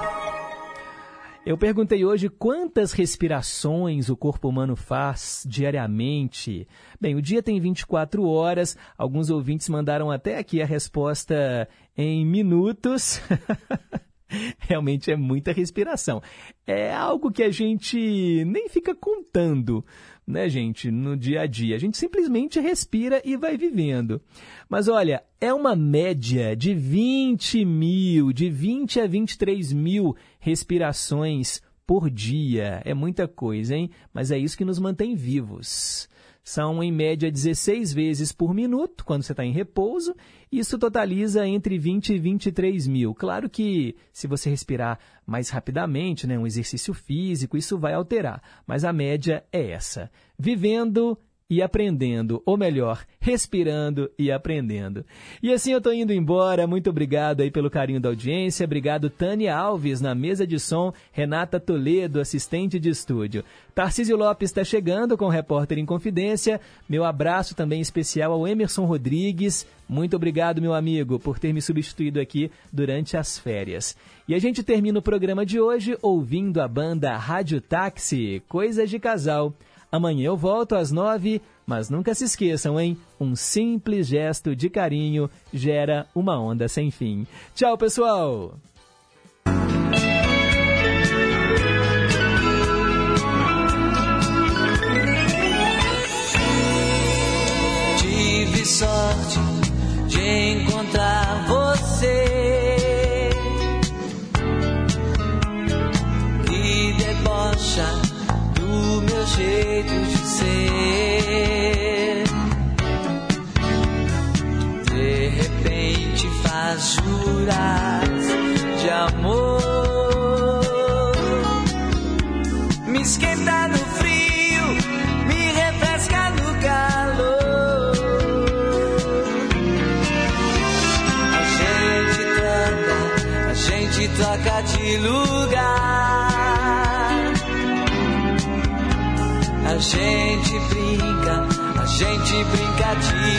Eu perguntei hoje quantas respirações o corpo humano faz diariamente. Bem, o dia tem 24 horas, alguns ouvintes mandaram até aqui a resposta em minutos. [laughs] Realmente é muita respiração. É algo que a gente nem fica contando né, gente, no dia a dia. A gente simplesmente respira e vai vivendo. Mas olha, é uma média de 20 mil, de 20 a 23 mil respirações por dia. É muita coisa, hein? Mas é isso que nos mantém vivos. São, em média, 16 vezes por minuto, quando você está em repouso. Isso totaliza entre 20 e 23 mil. Claro que, se você respirar mais rapidamente, né, um exercício físico, isso vai alterar. Mas a média é essa. Vivendo e aprendendo, ou melhor, respirando e aprendendo. E assim eu estou indo embora. Muito obrigado aí pelo carinho da audiência. Obrigado Tânia Alves na mesa de som, Renata Toledo, assistente de estúdio. Tarcísio Lopes está chegando com o Repórter em Confidência. Meu abraço também especial ao Emerson Rodrigues. Muito obrigado, meu amigo, por ter me substituído aqui durante as férias. E a gente termina o programa de hoje ouvindo a banda Rádio Táxi, Coisas de Casal. Amanhã eu volto às nove, mas nunca se esqueçam, hein? Um simples gesto de carinho gera uma onda sem fim. Tchau, pessoal! Tive sorte de encontrar de amor. Me esquenta no frio, me refresca no calor. A gente troca, a gente troca de lugar. A gente brinca, a gente brinca de